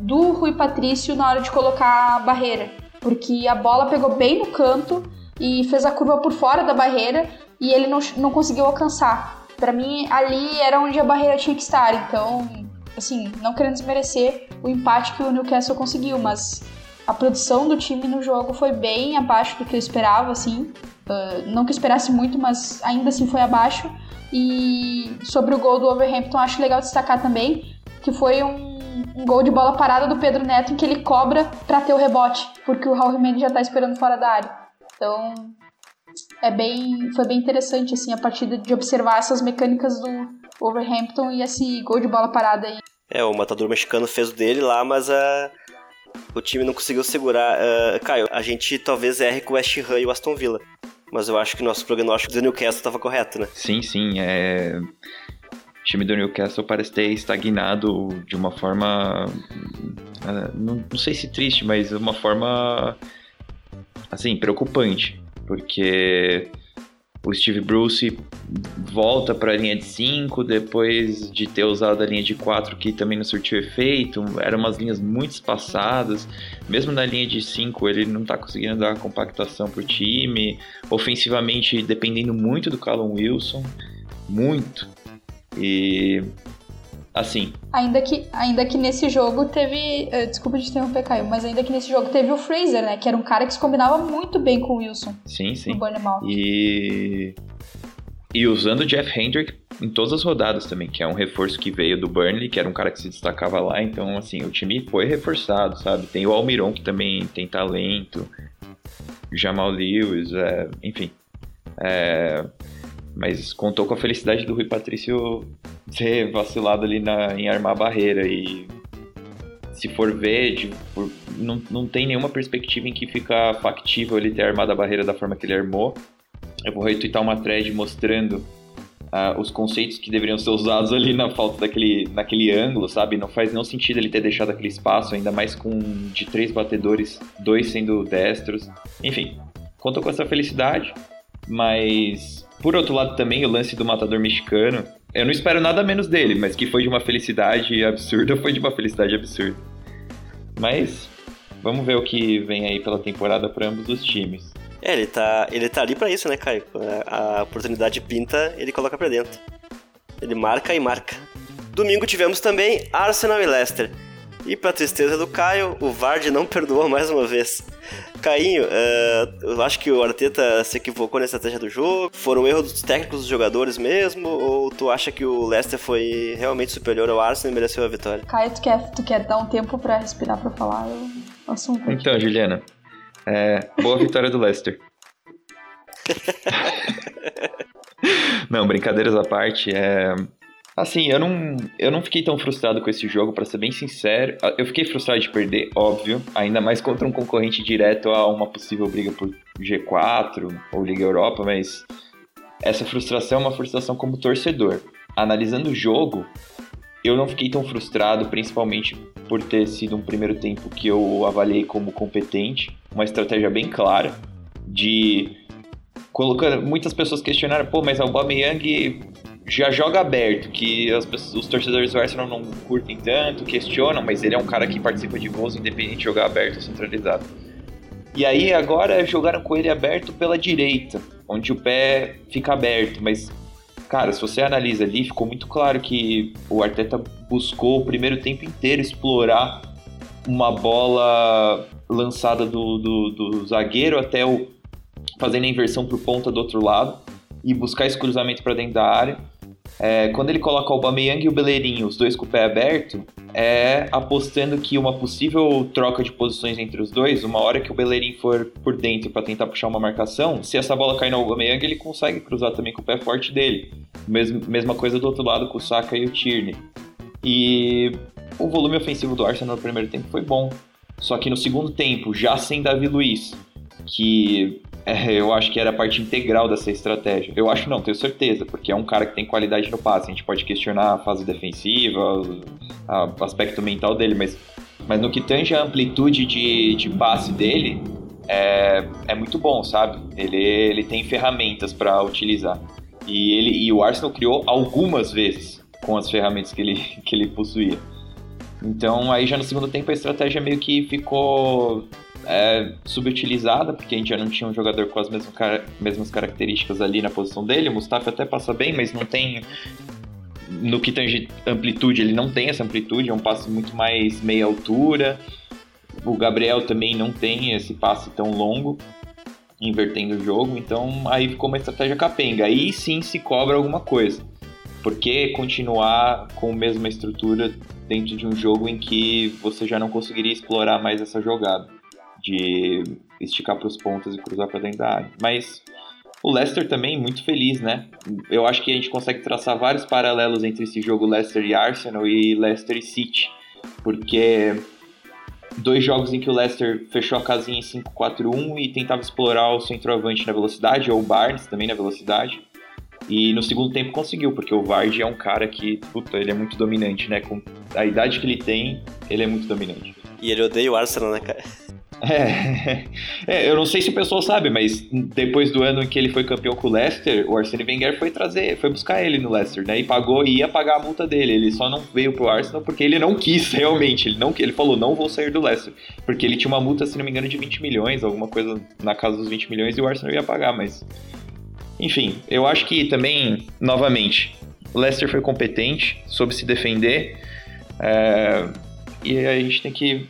do Rui Patrício na hora de colocar a barreira. Porque a bola pegou bem no canto e fez a curva por fora da barreira e ele não, não conseguiu alcançar. Para mim, ali era onde a barreira tinha que estar. Então, assim, não querendo desmerecer o empate que o Newcastle conseguiu, mas a produção do time no jogo foi bem abaixo do que eu esperava, assim. Uh, não que eu esperasse muito, mas ainda assim foi abaixo. E sobre o gol do Overhampton, acho legal destacar também que foi um, um gol de bola parada do Pedro Neto em que ele cobra para ter o rebote, porque o Raul Jimenez já tá esperando fora da área. Então, é bem, foi bem interessante assim a partida de observar essas mecânicas do Overhampton e esse gol de bola parada aí. É, o matador mexicano fez o dele lá, mas a o time não conseguiu segurar. Uh, Caio, a gente talvez erre com o West Ham e o Aston Villa. Mas eu acho que nosso prognóstico do Newcastle estava correto, né? Sim, sim. É... O time do Newcastle parece ter estagnado de uma forma. Uh, não, não sei se triste, mas uma forma. Assim, preocupante. Porque o Steve Bruce volta para a linha de 5 depois de ter usado a linha de 4 que também não surtiu efeito, eram umas linhas muito espaçadas. Mesmo na linha de 5 ele não está conseguindo dar compactação pro time, ofensivamente dependendo muito do Callum Wilson, muito. E assim. Ainda que, ainda que nesse jogo teve. Uh, desculpa de interromper, Caio, mas ainda que nesse jogo teve o Fraser, né? Que era um cara que se combinava muito bem com o Wilson. Sim, sim. E. E usando o Jeff Hendrick em todas as rodadas também, que é um reforço que veio do Burnley, que era um cara que se destacava lá, então assim, o time foi reforçado, sabe? Tem o Almiron que também tem talento, Jamal Lewis, é, enfim. É, mas contou com a felicidade do Rui Patrício ter vacilado ali na, em armar a barreira e se for ver, tipo, não, não tem nenhuma perspectiva em que fica factível ele ter armado a barreira da forma que ele armou. Eu vou retweetar uma thread mostrando uh, os conceitos que deveriam ser usados ali na falta daquele naquele ângulo, sabe? Não faz nenhum sentido ele ter deixado aquele espaço, ainda mais com de três batedores, dois sendo destros. Enfim, contou com essa felicidade, mas por outro lado também o lance do matador mexicano eu não espero nada menos dele, mas que foi de uma felicidade absurda, foi de uma felicidade absurda. Mas vamos ver o que vem aí pela temporada para ambos os times. É, ele tá, ele tá ali para isso, né, Caio? A oportunidade pinta, ele coloca para dentro. Ele marca e marca. Domingo tivemos também Arsenal e Leicester. E pra tristeza do Caio, o Vard não perdoou mais uma vez. Cainho, uh, eu acho que o Arteta se equivocou na estratégia do jogo. Foram erros dos técnicos dos jogadores mesmo? Ou tu acha que o Leicester foi realmente superior ao Arsenal e mereceu a vitória? Caio, tu quer, tu quer dar um tempo para respirar para falar o assunto? Então, Juliana, é, boa vitória do Leicester. não, brincadeiras à parte, é, Assim, eu não, eu não fiquei tão frustrado com esse jogo, para ser bem sincero. Eu fiquei frustrado de perder, óbvio, ainda mais contra um concorrente direto a uma possível briga por G4 ou Liga Europa, mas essa frustração é uma frustração como torcedor. Analisando o jogo, eu não fiquei tão frustrado, principalmente por ter sido um primeiro tempo que eu avaliei como competente, uma estratégia bem clara de colocando muitas pessoas questionaram, pô, mas o Aubameyang já joga aberto, que as, os torcedores do Arsenal não curtem tanto, questionam, mas ele é um cara que participa de gols independente de jogar aberto ou centralizado. E aí agora jogaram com ele aberto pela direita, onde o pé fica aberto, mas cara, se você analisa ali, ficou muito claro que o Arteta buscou o primeiro tempo inteiro explorar uma bola lançada do, do, do zagueiro até o fazendo a inversão para o ponta do outro lado e buscar esse cruzamento para dentro da área. É, quando ele coloca o Aubameyang e o Beleirinho, os dois com o pé aberto, é apostando que uma possível troca de posições entre os dois, uma hora que o Beleirinho for por dentro para tentar puxar uma marcação, se essa bola cair no Aubameyang, ele consegue cruzar também com o pé forte dele. Mesmo, mesma coisa do outro lado com o Saka e o Tierney. E o volume ofensivo do Arsenal no primeiro tempo foi bom. Só que no segundo tempo, já sem Davi Luiz, que é, eu acho que era parte integral dessa estratégia. Eu acho não, tenho certeza, porque é um cara que tem qualidade no passe. A gente pode questionar a fase defensiva, o aspecto mental dele, mas, mas no que tange a amplitude de, de passe dele, é, é muito bom, sabe? Ele, ele tem ferramentas para utilizar. E, ele, e o Arsenal criou algumas vezes com as ferramentas que ele, que ele possuía. Então aí já no segundo tempo a estratégia meio que ficou é, subutilizada, porque a gente já não tinha um jogador com as mesmas, car mesmas características ali na posição dele. O Mustafa até passa bem, mas não tem. No que tange amplitude, ele não tem essa amplitude, é um passe muito mais meia altura. O Gabriel também não tem esse passe tão longo, invertendo o jogo, então aí ficou uma estratégia capenga. Aí sim se cobra alguma coisa. Por que continuar com a mesma estrutura dentro de um jogo em que você já não conseguiria explorar mais essa jogada? De esticar para os pontos e cruzar para dentro da área. Mas O Leicester também muito feliz, né? Eu acho que a gente consegue traçar vários paralelos entre esse jogo Leicester e Arsenal e Leicester e City, porque dois jogos em que o Leicester fechou a casinha em 5-4-1 e tentava explorar o centroavante na velocidade, ou o Barnes também na velocidade. E no segundo tempo conseguiu, porque o Vardy é um cara que, puta, ele é muito dominante, né? Com a idade que ele tem, ele é muito dominante. E ele odeia o Arsenal, né, cara? É, é, eu não sei se o pessoal sabe, mas depois do ano em que ele foi campeão com o Leicester, o Arsene Wenger foi trazer, foi buscar ele no Leicester, né? E pagou e ia pagar a multa dele. Ele só não veio pro Arsenal porque ele não quis realmente. Ele não, ele falou não vou sair do Leicester, porque ele tinha uma multa, se não me engano, de 20 milhões, alguma coisa na casa dos 20 milhões e o Arsenal ia pagar, mas enfim, eu acho que também, novamente, o Leicester foi competente, soube se defender. É, e a gente tem que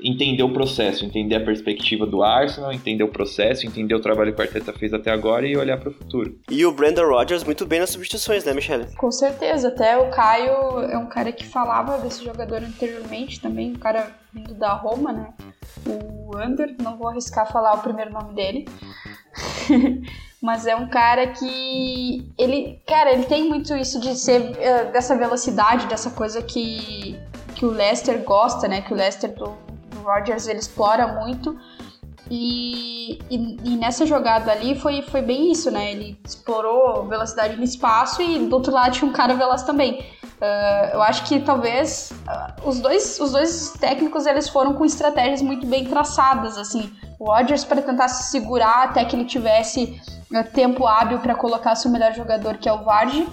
entender o processo, entender a perspectiva do Arsenal, entender o processo, entender o trabalho que o Arteta fez até agora e olhar para o futuro. E o Brandon Rodgers muito bem nas substituições, né, Michelle? Com certeza, até o Caio é um cara que falava desse jogador anteriormente também, um cara vindo da Roma, né? O Under, não vou arriscar falar o primeiro nome dele. mas é um cara que ele, cara, ele tem muito isso de ser uh, dessa velocidade, dessa coisa que que o Leicester gosta, né? Que o Leicester do, do Rodgers ele explora muito. E, e, e, nessa jogada ali foi, foi bem isso, né? Ele explorou velocidade no espaço e do outro lado tinha um cara veloz também. Uh, eu acho que talvez uh, os, dois, os dois técnicos eles foram com estratégias muito bem traçadas, assim. O Rodgers para tentar se segurar até que ele tivesse uh, tempo hábil para colocar seu melhor jogador, que é o Vardy,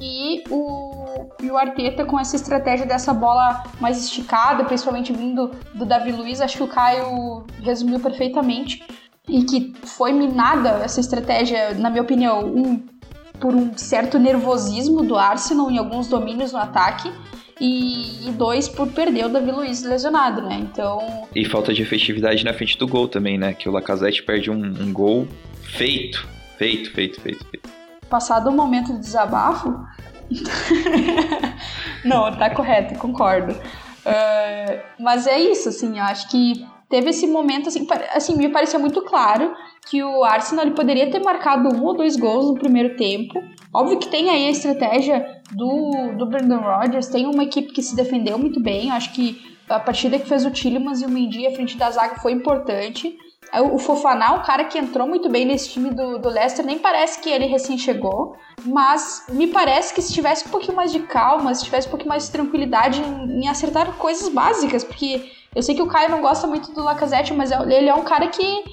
e o, e o Arteta com essa estratégia dessa bola mais esticada, principalmente vindo do Davi Luiz, acho que o Caio resumiu perfeitamente. E que foi minada essa estratégia, na minha opinião, um por um certo nervosismo do Arsenal em alguns domínios no ataque. E, dois por perder o Davi Luiz lesionado, né? Então. E falta de efetividade na frente do gol também, né? Que o Lacazette perde um, um gol feito, feito, feito, feito, feito. Passado o momento de desabafo. Não, tá correto, concordo. Uh, mas é isso, assim, eu acho que teve esse momento, assim, assim, me pareceu muito claro que o Arsenal ele poderia ter marcado um ou dois gols no primeiro tempo. Óbvio que tem aí a estratégia do, do Brandon Rodgers, tem uma equipe que se defendeu muito bem. Acho que a partida que fez o Tillemans e o Mendy à frente da zaga foi importante. O Fofaná, um cara que entrou muito bem nesse time do, do Leicester, nem parece que ele recém chegou, mas me parece que se tivesse um pouquinho mais de calma, se tivesse um pouquinho mais de tranquilidade em, em acertar coisas básicas, porque eu sei que o Caio não gosta muito do Lacazette, mas é, ele é um cara que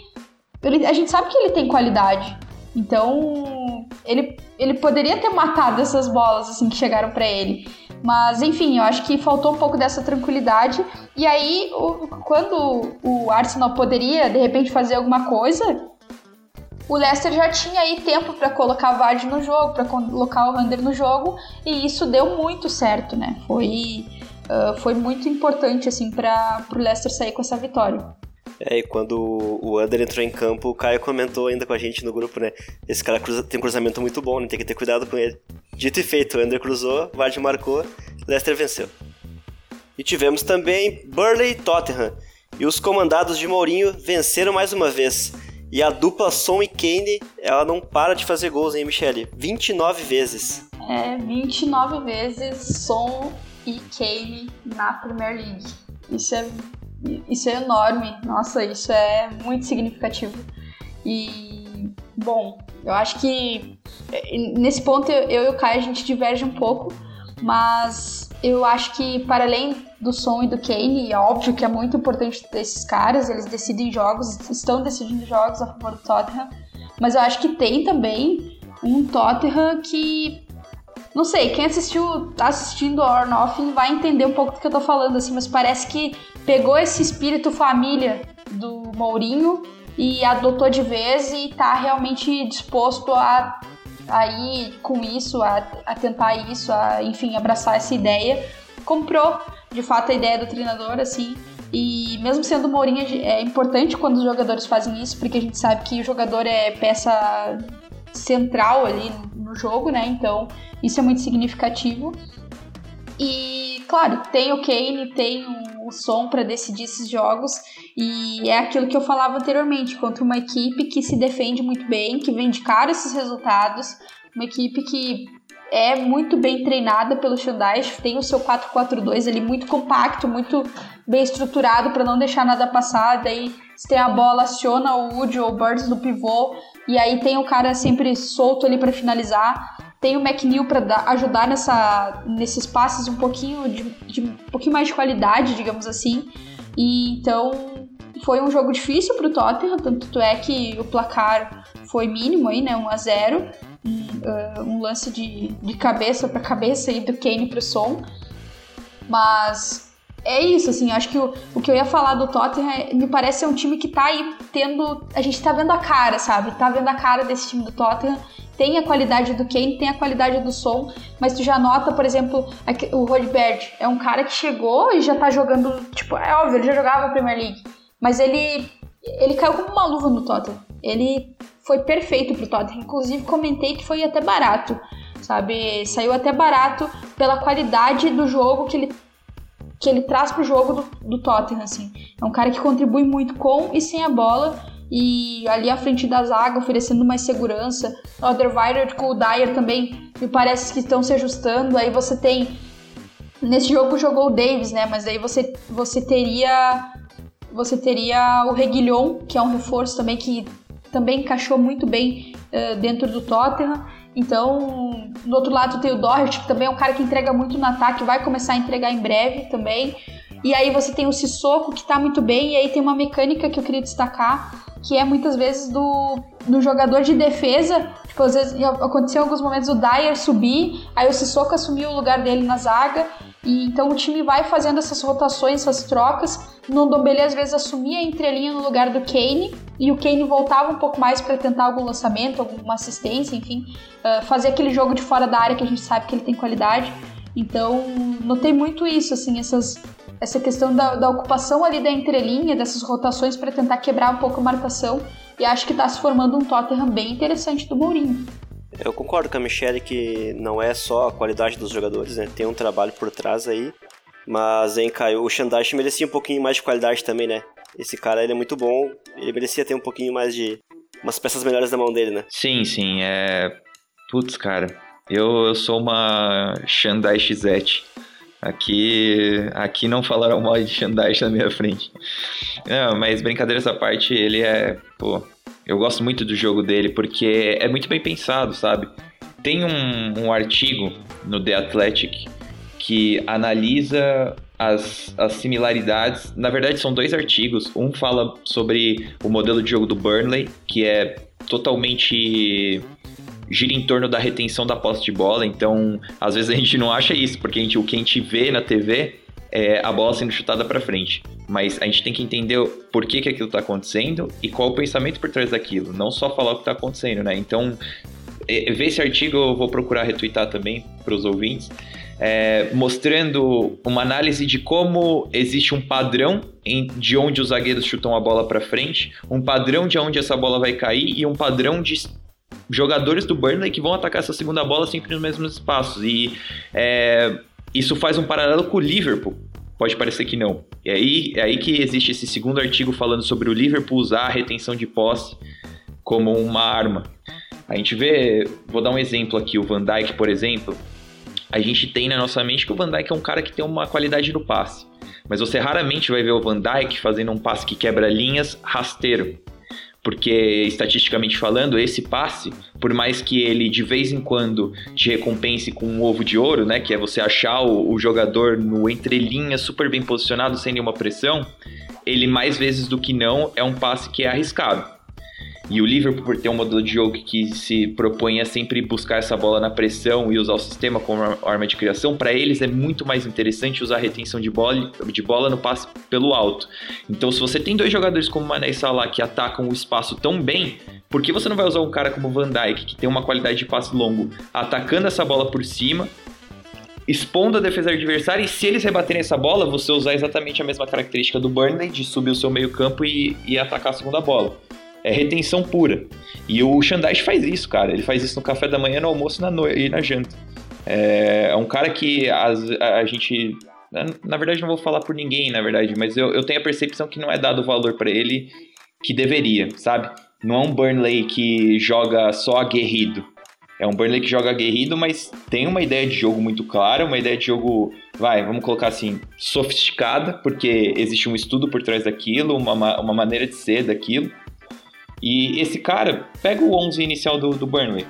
ele, a gente sabe que ele tem qualidade. Então, ele, ele poderia ter matado essas bolas assim que chegaram para ele. Mas, enfim, eu acho que faltou um pouco dessa tranquilidade. E aí, o, quando o Arsenal poderia, de repente, fazer alguma coisa, o Leicester já tinha aí tempo para colocar Vardy no jogo, para colocar o Hunter no jogo, e isso deu muito certo, né? Foi, uh, foi muito importante, assim, para o Leicester sair com essa vitória. É, e quando o Under entrou em campo, o Caio comentou ainda com a gente no grupo, né? Esse cara cruza, tem um cruzamento muito bom, né? Tem que ter cuidado com ele. Dito e feito, o Under cruzou, Vardy marcou, Leicester venceu. E tivemos também Burley e Tottenham. E os comandados de Mourinho venceram mais uma vez. E a dupla Son e Kane, ela não para de fazer gols, hein, Michele? 29 vezes. É, 29 vezes Son e Kane na Premier League. Isso é isso é enorme. Nossa, isso é muito significativo. E, bom, eu acho que é, nesse ponto eu, e o Caio a gente diverge um pouco, mas eu acho que para além do som e do Kane, é óbvio que é muito importante desses caras, eles decidem jogos, estão decidindo jogos a favor do Tottenham, mas eu acho que tem também um Tottenham que não sei, quem assistiu, tá assistindo Or Nothing vai entender um pouco do que eu tô falando, assim, mas parece que pegou esse espírito família do Mourinho e adotou de vez e tá realmente disposto a, a ir com isso, a, a tentar isso, a, enfim, abraçar essa ideia. Comprou, de fato, a ideia do treinador, assim, e mesmo sendo Mourinho, é importante quando os jogadores fazem isso, porque a gente sabe que o jogador é peça central ali no jogo, né? Então, isso é muito significativo. E, claro, tem o Kane, tem o som para decidir esses jogos. E é aquilo que eu falava anteriormente, contra uma equipe que se defende muito bem, que vem de cara esses resultados, uma equipe que é muito bem treinada pelo Shandai, tem o seu 4-4-2 ali muito compacto, muito bem estruturado para não deixar nada passar. Daí, se tem a bola, aciona o Wood ou o Birds no pivô, e aí tem o cara sempre solto ali para finalizar. Tem o McNeil para ajudar nessa, nesses passes um pouquinho de, de, um pouquinho mais de qualidade, digamos assim. E então foi um jogo difícil para o Tottenham, tanto é que o placar foi mínimo aí, né, 1 a 0. Um, uh, um lance de, de cabeça para cabeça aí do Kane pro som. Mas é isso, assim, acho que o, o que eu ia falar do Tottenham é, me parece ser um time que tá aí tendo. A gente tá vendo a cara, sabe? Tá vendo a cara desse time do Tottenham. Tem a qualidade do Kane, tem a qualidade do som, mas tu já nota, por exemplo, o Rodberg é um cara que chegou e já tá jogando. Tipo, é óbvio, ele já jogava a Premier League, mas ele. Ele caiu como uma luva no Tottenham. Ele foi perfeito pro Tottenham. Inclusive, comentei que foi até barato, sabe? Saiu até barato pela qualidade do jogo que ele que ele traz pro jogo do, do Tottenham, assim. É um cara que contribui muito com e sem a bola, e ali à frente da zaga, oferecendo mais segurança. O Alderweireld com o Dyer também me parece que estão se ajustando. Aí você tem. Nesse jogo jogou o Davis, né? Mas aí você, você teria. Você teria o Reguilhon, que é um reforço também que também encaixou muito bem uh, dentro do Tottenham. Então, do outro lado tem o Doherty, que também é um cara que entrega muito no ataque, vai começar a entregar em breve também. E aí você tem o Sissoko, que tá muito bem, e aí tem uma mecânica que eu queria destacar, que é muitas vezes do, do jogador de defesa. Tipo, às vezes aconteceu em alguns momentos o Dyer subir, aí o Sissoko assumiu o lugar dele na zaga. E então o time vai fazendo essas rotações, essas trocas. No Ndombele às vezes assumia a entrelinha no lugar do Kane e o Kane voltava um pouco mais para tentar algum lançamento, alguma assistência, enfim, uh, fazer aquele jogo de fora da área que a gente sabe que ele tem qualidade. Então notei muito isso, assim, essas, essa questão da, da ocupação ali da entrelinha, dessas rotações para tentar quebrar um pouco a marcação. E acho que está se formando um Tottenham bem interessante do Mourinho. Eu concordo com a Michelle que não é só a qualidade dos jogadores, né? Tem um trabalho por trás aí. Mas, hein, Caio, o Shandash merecia um pouquinho mais de qualidade também, né? Esse cara, ele é muito bom. Ele merecia ter um pouquinho mais de... Umas peças melhores na mão dele, né? Sim, sim. É... Putz, cara. Eu, eu sou uma Shandai Xete. Aqui, aqui não falaram mal de Shandai na minha frente. Não, mas brincadeiras à parte, ele é... Pô, eu gosto muito do jogo dele porque é muito bem pensado, sabe? Tem um, um artigo no The Athletic que analisa as, as similaridades. Na verdade, são dois artigos. Um fala sobre o modelo de jogo do Burnley, que é totalmente gira em torno da retenção da posse de bola. Então, às vezes a gente não acha isso, porque a gente, o que a gente vê na TV é a bola sendo chutada para frente. Mas a gente tem que entender por que, que aquilo está acontecendo e qual o pensamento por trás daquilo, não só falar o que está acontecendo, né? Então, ver esse artigo eu vou procurar retweetar também para os ouvintes, é, mostrando uma análise de como existe um padrão em, de onde os zagueiros chutam a bola para frente, um padrão de onde essa bola vai cair e um padrão de jogadores do Burnley que vão atacar essa segunda bola sempre nos mesmos espaços. E é, isso faz um paralelo com o Liverpool. Pode parecer que não. E aí, é aí que existe esse segundo artigo falando sobre o Liverpool usar a retenção de posse como uma arma. A gente vê, vou dar um exemplo aqui, o Van Dijk, por exemplo. A gente tem na nossa mente que o Van Dijk é um cara que tem uma qualidade no passe. Mas você raramente vai ver o Van Dijk fazendo um passe que quebra linhas rasteiro porque estatisticamente falando, esse passe, por mais que ele de vez em quando te recompense com um ovo de ouro, né, que é você achar o, o jogador no entrelinha super bem posicionado sem nenhuma pressão, ele mais vezes do que não é um passe que é arriscado. E o Liverpool, por ter um modelo de jogo que se propõe a sempre buscar essa bola na pressão e usar o sistema como arma de criação, para eles é muito mais interessante usar a retenção de bola, de bola no passe pelo alto. Então, se você tem dois jogadores como Mané e Salah que atacam o espaço tão bem, por que você não vai usar um cara como Van Dijk, que tem uma qualidade de passe longo, atacando essa bola por cima, expondo a defesa adversária e se eles rebaterem essa bola, você usar exatamente a mesma característica do Burnley de subir o seu meio campo e, e atacar a segunda bola é retenção pura. E o Xandais faz isso, cara. Ele faz isso no café da manhã, no almoço na no... e na janta. É, é um cara que a, a gente Na verdade, não vou falar por ninguém, na verdade, mas eu, eu tenho a percepção que não é dado valor para ele que deveria, sabe? Não é um Burnley que joga só aguerrido. É um Burnley que joga aguerrido, mas tem uma ideia de jogo muito clara, uma ideia de jogo, vai, vamos colocar assim, sofisticada, porque existe um estudo por trás daquilo, uma, uma maneira de ser daquilo. E esse cara, pega o 11 inicial do, do Burnley,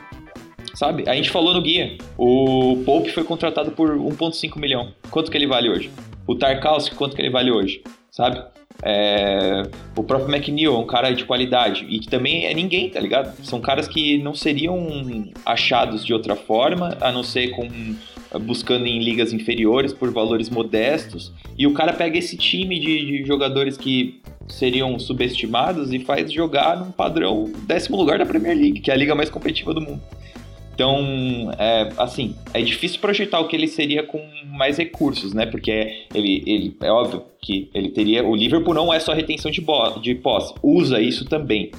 sabe? A gente falou no guia, o Pope foi contratado por 1.5 milhão. Quanto que ele vale hoje? O Tarkowski, quanto que ele vale hoje? Sabe? É, o próprio McNeil é um cara de qualidade e que também é ninguém, tá ligado? São caras que não seriam achados de outra forma, a não ser com buscando em ligas inferiores por valores modestos. E o cara pega esse time de, de jogadores que seriam subestimados e faz jogar num padrão décimo lugar da Premier League, que é a liga mais competitiva do mundo. Então, é, assim, é difícil projetar o que ele seria com mais recursos, né? Porque ele, ele é óbvio que ele teria. O Liverpool não é só retenção de, de posse, usa isso também.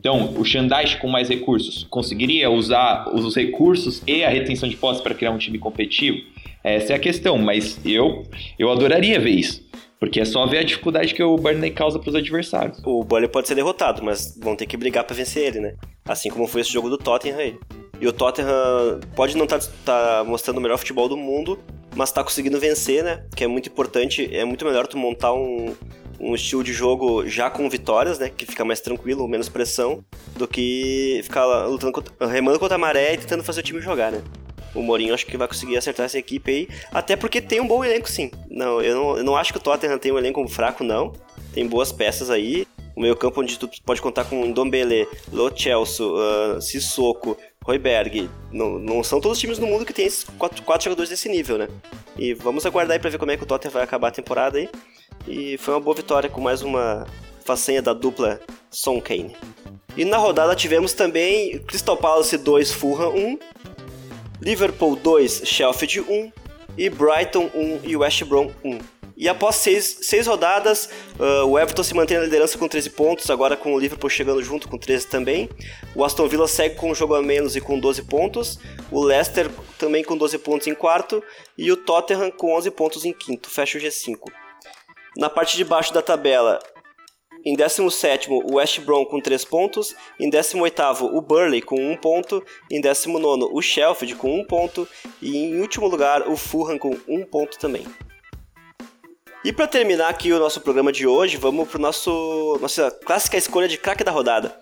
Então, o Xandais com mais recursos conseguiria usar os recursos e a retenção de posse para criar um time competitivo? Essa é a questão, mas eu, eu adoraria ver isso. Porque é só ver a dificuldade que o Burnley causa para os adversários. O Burnley pode ser derrotado, mas vão ter que brigar para vencer ele, né? Assim como foi esse jogo do Tottenham aí. E o Tottenham pode não estar tá, tá mostrando o melhor futebol do mundo, mas está conseguindo vencer, né? Que é muito importante. É muito melhor tu montar um, um estilo de jogo já com vitórias, né? Que fica mais tranquilo, menos pressão, do que ficar lutando contra, remando contra a maré e tentando fazer o time jogar, né? O Mourinho acho que vai conseguir acertar essa equipe aí, até porque tem um bom elenco, sim. Não, eu não, eu não acho que o Tottenham tem um elenco fraco, não. Tem boas peças aí. O meio campo onde tu pode contar com Ndombele, Lo Celso, uh, Sissoko, Royberg. Não, não são todos os times no mundo que tem esses quatro, quatro jogadores desse nível, né? E vamos aguardar aí pra ver como é que o Tottenham vai acabar a temporada aí. E foi uma boa vitória com mais uma façanha da dupla Son Kane. E na rodada tivemos também Crystal Palace 2, Fulham 1, Liverpool 2, Sheffield 1 e Brighton 1 e West Brom 1. E após seis, seis rodadas, uh, o Everton se mantém na liderança com 13 pontos, agora com o Liverpool chegando junto com 13 também. O Aston Villa segue com um jogo a menos e com 12 pontos. O Leicester também com 12 pontos em quarto. E o Tottenham com 11 pontos em quinto, fecha o G5. Na parte de baixo da tabela, em 17 o West Brom com 3 pontos. Em 18 o Burley com 1 ponto. Em 19 o Sheffield com 1 ponto. E em último lugar o Fulham com 1 ponto também. E para terminar aqui o nosso programa de hoje, vamos para nosso nossa clássica escolha de craque da rodada.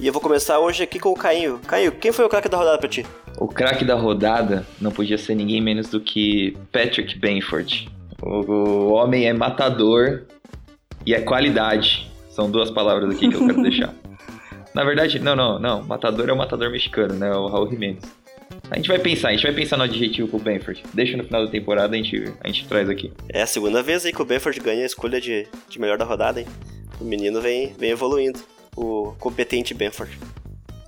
E eu vou começar hoje aqui com o Caio. Caio, quem foi o craque da rodada para ti? O craque da rodada não podia ser ninguém menos do que Patrick Benford. O homem é matador e é qualidade. São duas palavras aqui que eu quero deixar. Na verdade, não, não, não. Matador é o matador mexicano, né? O Raul Jimenez. A gente vai pensar, a gente vai pensar no adjetivo pro Benford. Deixa no final da temporada a gente, a gente traz aqui. É a segunda vez aí que o Benford ganha a escolha de, de melhor da rodada, hein? O menino vem, vem evoluindo. O competente Benford.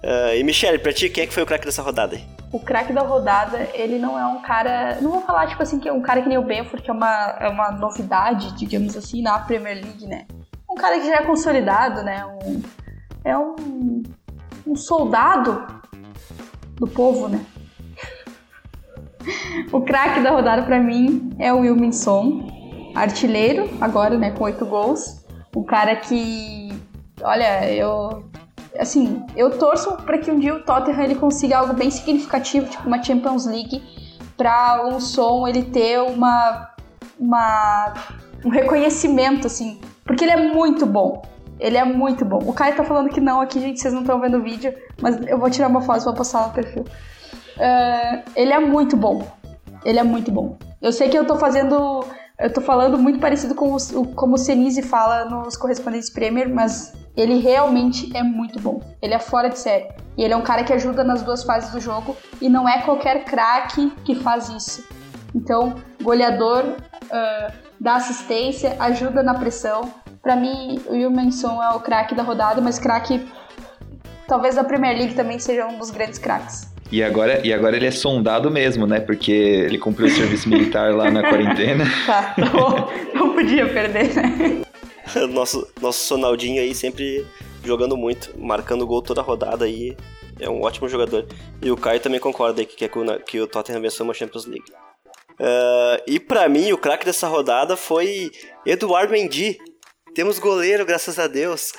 Uh, e Michelle, pra ti, quem é que foi o craque dessa rodada aí? O craque da rodada, ele não é um cara. Não vou falar, tipo assim, que é um cara que nem o Benford, que é uma, é uma novidade, digamos assim, na Premier League, né? Um cara que já é consolidado, né? Um, é um, um soldado do povo, né? o craque da rodada para mim é o Wilminson, artilheiro, agora, né, com oito gols. O cara que, olha, eu assim, eu torço para que um dia o Tottenham ele consiga algo bem significativo, tipo uma Champions League, para um som ele ter uma uma um reconhecimento assim, porque ele é muito bom. Ele é muito bom. O Caio tá falando que não aqui, gente, vocês não estão vendo o vídeo, mas eu vou tirar uma foto e vou postar no perfil. Uh, ele é muito bom. Ele é muito bom. Eu sei que eu tô fazendo. Eu tô falando muito parecido com o, como o Senise fala nos correspondentes Premier, mas ele realmente é muito bom. Ele é fora de série. E ele é um cara que ajuda nas duas fases do jogo. E não é qualquer craque que faz isso. Então, goleador, uh, dá assistência, ajuda na pressão. Para mim, o Wilmanson é o craque da rodada, mas craque talvez da Premier League também seja um dos grandes craques. E agora, e agora ele é sondado mesmo, né? Porque ele cumpriu o serviço militar lá na quarentena. Tá, não, não podia perder, né? nosso, nosso Sonaldinho aí sempre jogando muito, marcando gol toda a rodada aí. É um ótimo jogador. E o Caio também concorda aí que quer que o, que o Tottenham vença uma Champions League. Uh, e para mim, o craque dessa rodada foi Eduardo Mendy. Temos goleiro, graças a Deus.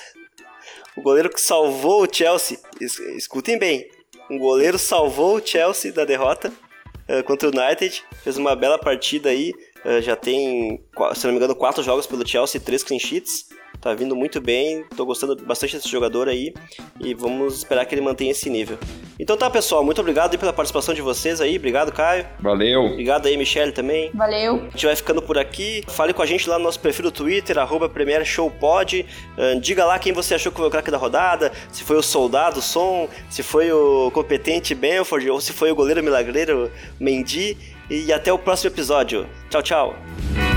O goleiro que salvou o Chelsea. Es escutem bem. Um goleiro salvou o Chelsea da derrota uh, contra o United. Fez uma bela partida aí. Uh, já tem, se não me engano, quatro jogos pelo Chelsea, três clean sheets tá vindo muito bem, tô gostando bastante desse jogador aí e vamos esperar que ele mantenha esse nível. Então tá, pessoal, muito obrigado pela participação de vocês aí, obrigado, Caio. Valeu. Obrigado aí, Michelle, também. Valeu. A gente vai ficando por aqui. Fale com a gente lá no nosso perfil do Twitter, arroba PremierShowPod. Diga lá quem você achou que foi o craque da rodada, se foi o soldado Som, se foi o competente Benford ou se foi o goleiro milagreiro Mendy. E até o próximo episódio. Tchau, tchau.